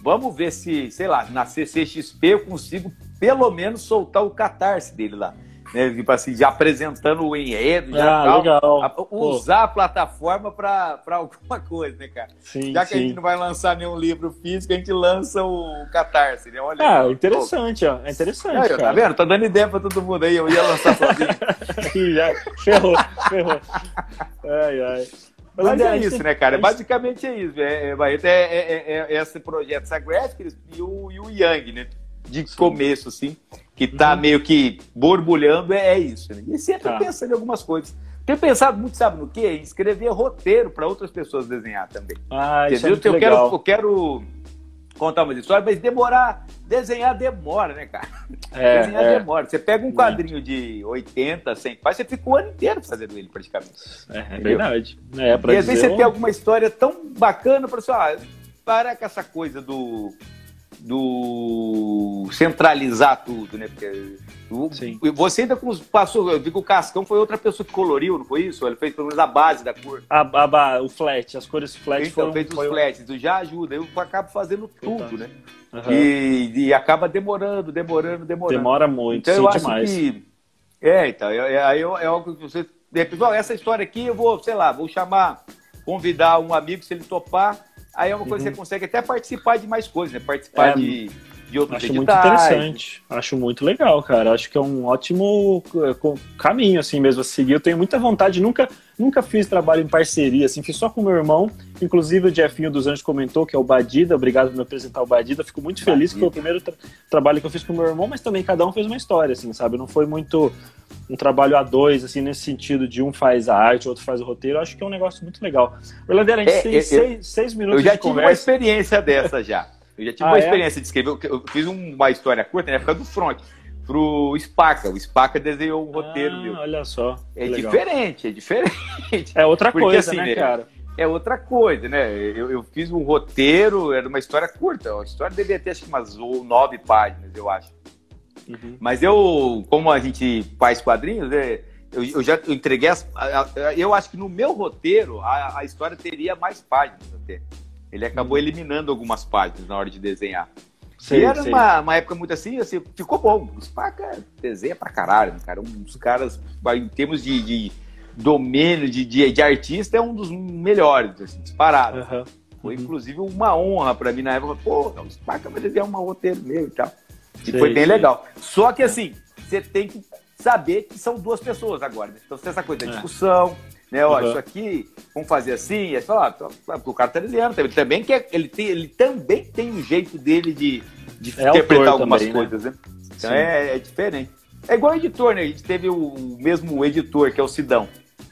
Vamos ver se, sei lá, na CCXP eu consigo pelo menos soltar o catarse dele lá né? Tipo assim, já apresentando o enredo, já ah, tal, legal. A, usar Pô. a plataforma para alguma coisa, né, cara? Sim, já que sim. a gente não vai lançar nenhum livro físico, a gente lança o Catarse, né? Olha, ah, interessante, ó. É interessante. Aí, tá vendo? Tá dando ideia para todo mundo aí, eu ia lançar sozinho. já, ferrou, ferrou. Ai, ai. Mas, Mas é isso, né, cara? Basicamente é isso. É, é, é, é, é esse projeto Sagraphics e o, e o Yang, né? De começo, assim que está uhum. meio que borbulhando, é, é isso. Né? E sempre tá. pensando em algumas coisas. Tenho pensado muito, sabe no quê? Em escrever roteiro para outras pessoas desenhar também. Ah, isso é eu, quero, eu quero contar uma história, mas demorar, desenhar demora, né, cara? É, desenhar é. demora. Você pega um quadrinho de 80, 100 páginas, você fica o ano inteiro fazendo ele, praticamente. É, é verdade. É, e às vezes você tem alguma história tão bacana para você, ah, para com essa coisa do do centralizar tudo, né? Porque Sim. você ainda passou, eu digo o Cascão foi outra pessoa que coloriu, não foi isso? Ele fez pelo menos a base da cor. A, a, o flat, as cores flat então, foram... fez os foi... flats, já ajuda, eu acabo fazendo tudo, né? Uhum. E, e, acaba demorando, demorando, demorando. Demora muito, então, eu acho demais. que... É, então, é, é, é algo que você... Pessoal, essa história aqui eu vou, sei lá, vou chamar, convidar um amigo, se ele topar, Aí é uma coisa uhum. que você consegue até participar de mais coisas, né? Participar é, de, de outros Acho editais. muito interessante. Acho muito legal, cara. Acho que é um ótimo é, caminho, assim mesmo, a seguir. Eu tenho muita vontade, nunca, nunca fiz trabalho em parceria, assim, fiz só com meu irmão. Inclusive o Jefinho dos Anjos comentou, que é o Badida. Obrigado por me apresentar o Badida. Fico muito feliz, que foi o primeiro tra trabalho que eu fiz com meu irmão, mas também cada um fez uma história, assim, sabe? Não foi muito um trabalho a dois, assim, nesse sentido de um faz a arte, o outro faz o roteiro. Acho que é um negócio muito legal. Orlandeira, a gente é, tem é, seis, seis minutos Eu já tive conversa. uma experiência dessa já. Eu já tive ah, uma é? experiência de escrever. Eu fiz uma história curta na época do front. pro Spaca. O Spaca desenhou um roteiro ah, meu. Olha só. É diferente, é diferente. É outra Porque, coisa, assim, né, cara? É outra coisa, né? Eu, eu, fiz um roteiro, era uma história curta. A história devia ter acho que umas nove páginas, eu acho. Uhum. Mas eu, como a gente faz quadrinhos, né, eu, eu já entreguei as, Eu acho que no meu roteiro a, a história teria mais páginas até. Ele acabou uhum. eliminando algumas páginas na hora de desenhar. Sei, e era uma, uma, época muito assim, assim, ficou bom. O Spaca desenha pra caralho, cara. Um dos caras, em termos de, de domínio de, de, de, artista, é um dos melhores, assim, disparado. Uhum. Foi, inclusive, uma honra pra mim na época. Pô, o Spaca vai desenhar um roteiro meu e tal. E sei, foi bem legal. Só que, assim, você tem que saber que são duas pessoas agora. Né? Então, você tem essa coisa da é. Né? Ó, uhum. isso aqui, vamos fazer assim, e aí falar, ah, o cara tá desenhando, ele também quer, ele, tem, ele também tem um jeito dele de, de é interpretar algumas também, né? coisas, né? né? Então é, é, diferente. É igual editor, né? A gente teve o mesmo editor, que é o Sidão.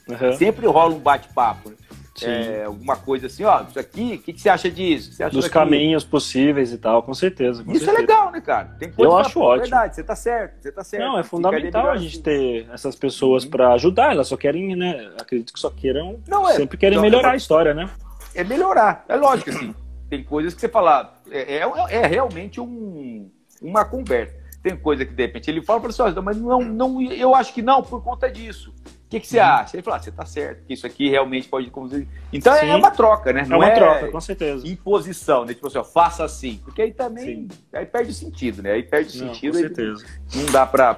Uhum. Sempre rola um bate-papo. Né? É, alguma coisa assim, ó, isso aqui, o que, que, você acha disso? Você acha Dos caminhos possíveis e tal, com certeza. Com isso é certeza. é legal, né, cara? Tem coisa Eu acho ótimo. Verdade, você tá certo, você tá certo. Não, é fundamental a gente assim. ter essas pessoas uhum. para ajudar, elas só querem, né, acredito que só queiram, Não, é, sempre querem melhorar é, a história, né? É melhorar, é lógico, assim, tem coisas que você fala, é, é, é realmente um, uma conversa. Tem coisa que de repente ele fala para você, mas não, não, eu acho que não por conta disso que, que você uhum. acha? Ele falou, ah, você tá certo, que isso aqui realmente pode conduzir. Então é Sim. é uma troca, né? Não é uma é troca, com certeza. Imposição, né? Tipo assim, ó, faça assim. Porque aí também aí perde o sentido, né? Aí perde o sentido. Com certeza. Não dá pra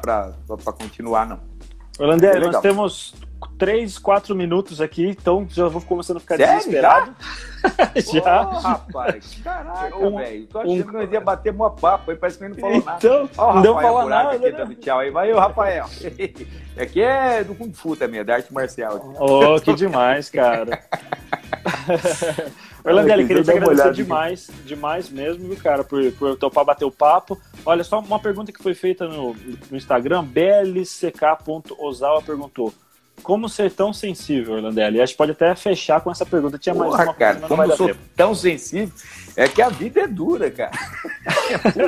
continuar, não. Holandê, é nós temos três, quatro minutos aqui, então já vou começando a ficar Sério? desesperado. já? Oh, rapaz, caraca, um, velho. Tô achando um... que nós ia bater uma papo aí, parece que ele não falou nada. Então, não deu falar nada. Aqui, né? dando tchau aí. Vai, o Rafael. Aqui é do Kung Fu também, é da arte marcial. Oh, que demais, cara. Orlandelli, queria te agradecer demais, demais mesmo, viu, cara, por, por topar bater o papo. Olha, só uma pergunta que foi feita no, no Instagram, blck.ozawa perguntou como ser tão sensível, Orlandelli? A gente pode até fechar com essa pergunta. Tinha mais Porra, uma cara, como eu sou tempo. tão sensível, é que a vida é dura, cara.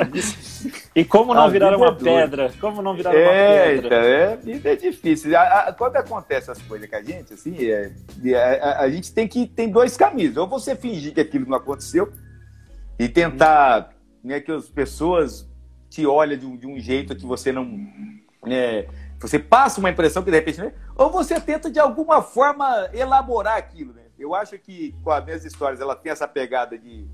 e como não a virar uma é pedra? Como não virar é, uma pedra? Então, é, a vida é difícil. A, a, quando acontece as coisas com a gente, assim, é, a, a, gente tem que tem dois caminhos. Ou você fingir que aquilo não aconteceu e tentar né, que as pessoas te olhem de um, de um jeito que você não... Né, você passa uma impressão que de repente, né? ou você tenta de alguma forma elaborar aquilo, né? Eu acho que com as minhas histórias ela tem essa pegada de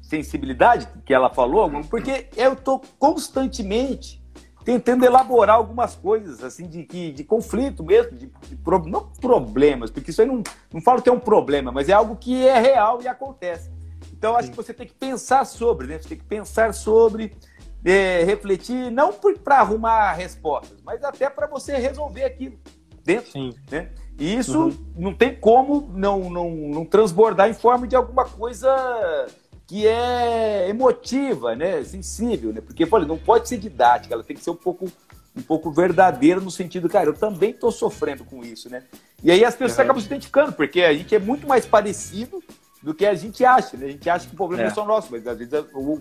sensibilidade que ela falou, porque eu estou constantemente tentando elaborar algumas coisas assim de, de, de conflito mesmo, de, de pro, não problemas, porque isso aí não, não falo que é um problema, mas é algo que é real e acontece. Então acho Sim. que você tem que pensar sobre, né? Você tem que pensar sobre é, refletir, não para arrumar respostas, mas até para você resolver aquilo dentro. Sim. Né? E isso uhum. não tem como não, não, não transbordar em forma de alguma coisa que é emotiva, né? sensível, né? porque falei, não pode ser didática, ela tem que ser um pouco um pouco verdadeira no sentido, cara, eu também estou sofrendo com isso, né? E aí as pessoas uhum. acabam se identificando, porque a gente é muito mais parecido do que a gente acha, né? A gente acha que o problema é, é só nosso, mas às vezes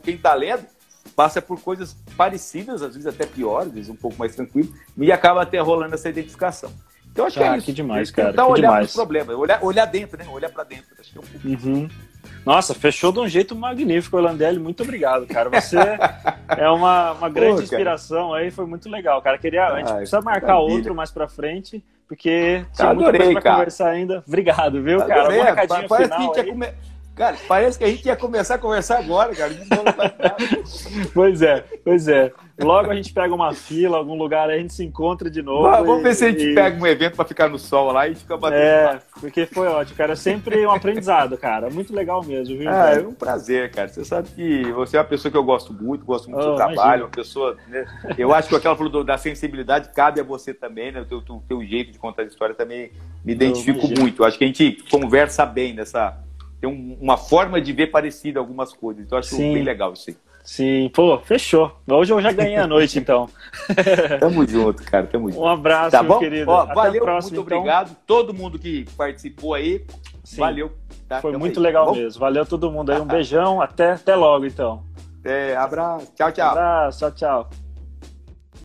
quem está lendo passa por coisas parecidas, às vezes até piores, às vezes um pouco mais tranquilo, e acaba até rolando essa identificação. Então acho ah, que é isso. Que demais, cara. Tentar que olhar demais. os problemas, olhar, olhar dentro, né? Olhar para dentro. Acho que é um pouco uhum. Nossa, fechou de um jeito magnífico, Orlandelli. Muito obrigado, cara. Você é uma, uma grande Pô, inspiração aí, foi muito legal, cara. Queria, a gente Ai, precisa marcar outro mais para frente, porque tinha Adorei, muita coisa pra conversar ainda. Obrigado, viu, Adorei, cara? Um recadinho final que a gente ia comer Cara, parece que a gente ia começar a conversar agora, cara. pois é, pois é. Logo a gente pega uma fila, algum lugar, aí a gente se encontra de novo. vamos e, ver se a gente e... pega um evento para ficar no sol lá e fica batendo. É, porque foi ótimo, cara. É sempre um aprendizado, cara. Muito legal mesmo, viu? Ah, é um prazer, cara. Você sabe que você é uma pessoa que eu gosto muito, gosto muito oh, do seu trabalho, imagina. uma pessoa. Né? Eu acho que aquela falou da sensibilidade cabe a você também, né? O teu, teu, teu jeito de contar a história também me identifico muito. Eu acho que a gente conversa bem nessa tem um, uma forma de ver parecida algumas coisas. Então, acho Sim. bem legal isso aí. Sim, pô, fechou. Hoje eu já ganhei a noite, então. tamo junto, cara, tamo junto. Um abraço, tá bom? querido. Ó, valeu, próxima, muito então. obrigado. Todo mundo que participou aí, Sim. valeu. Tá? Foi muito aí, legal tá mesmo. Valeu todo mundo aí. Um beijão, até, até logo, então. É, abraço. Tchau, tchau. Abraço, tchau, tchau.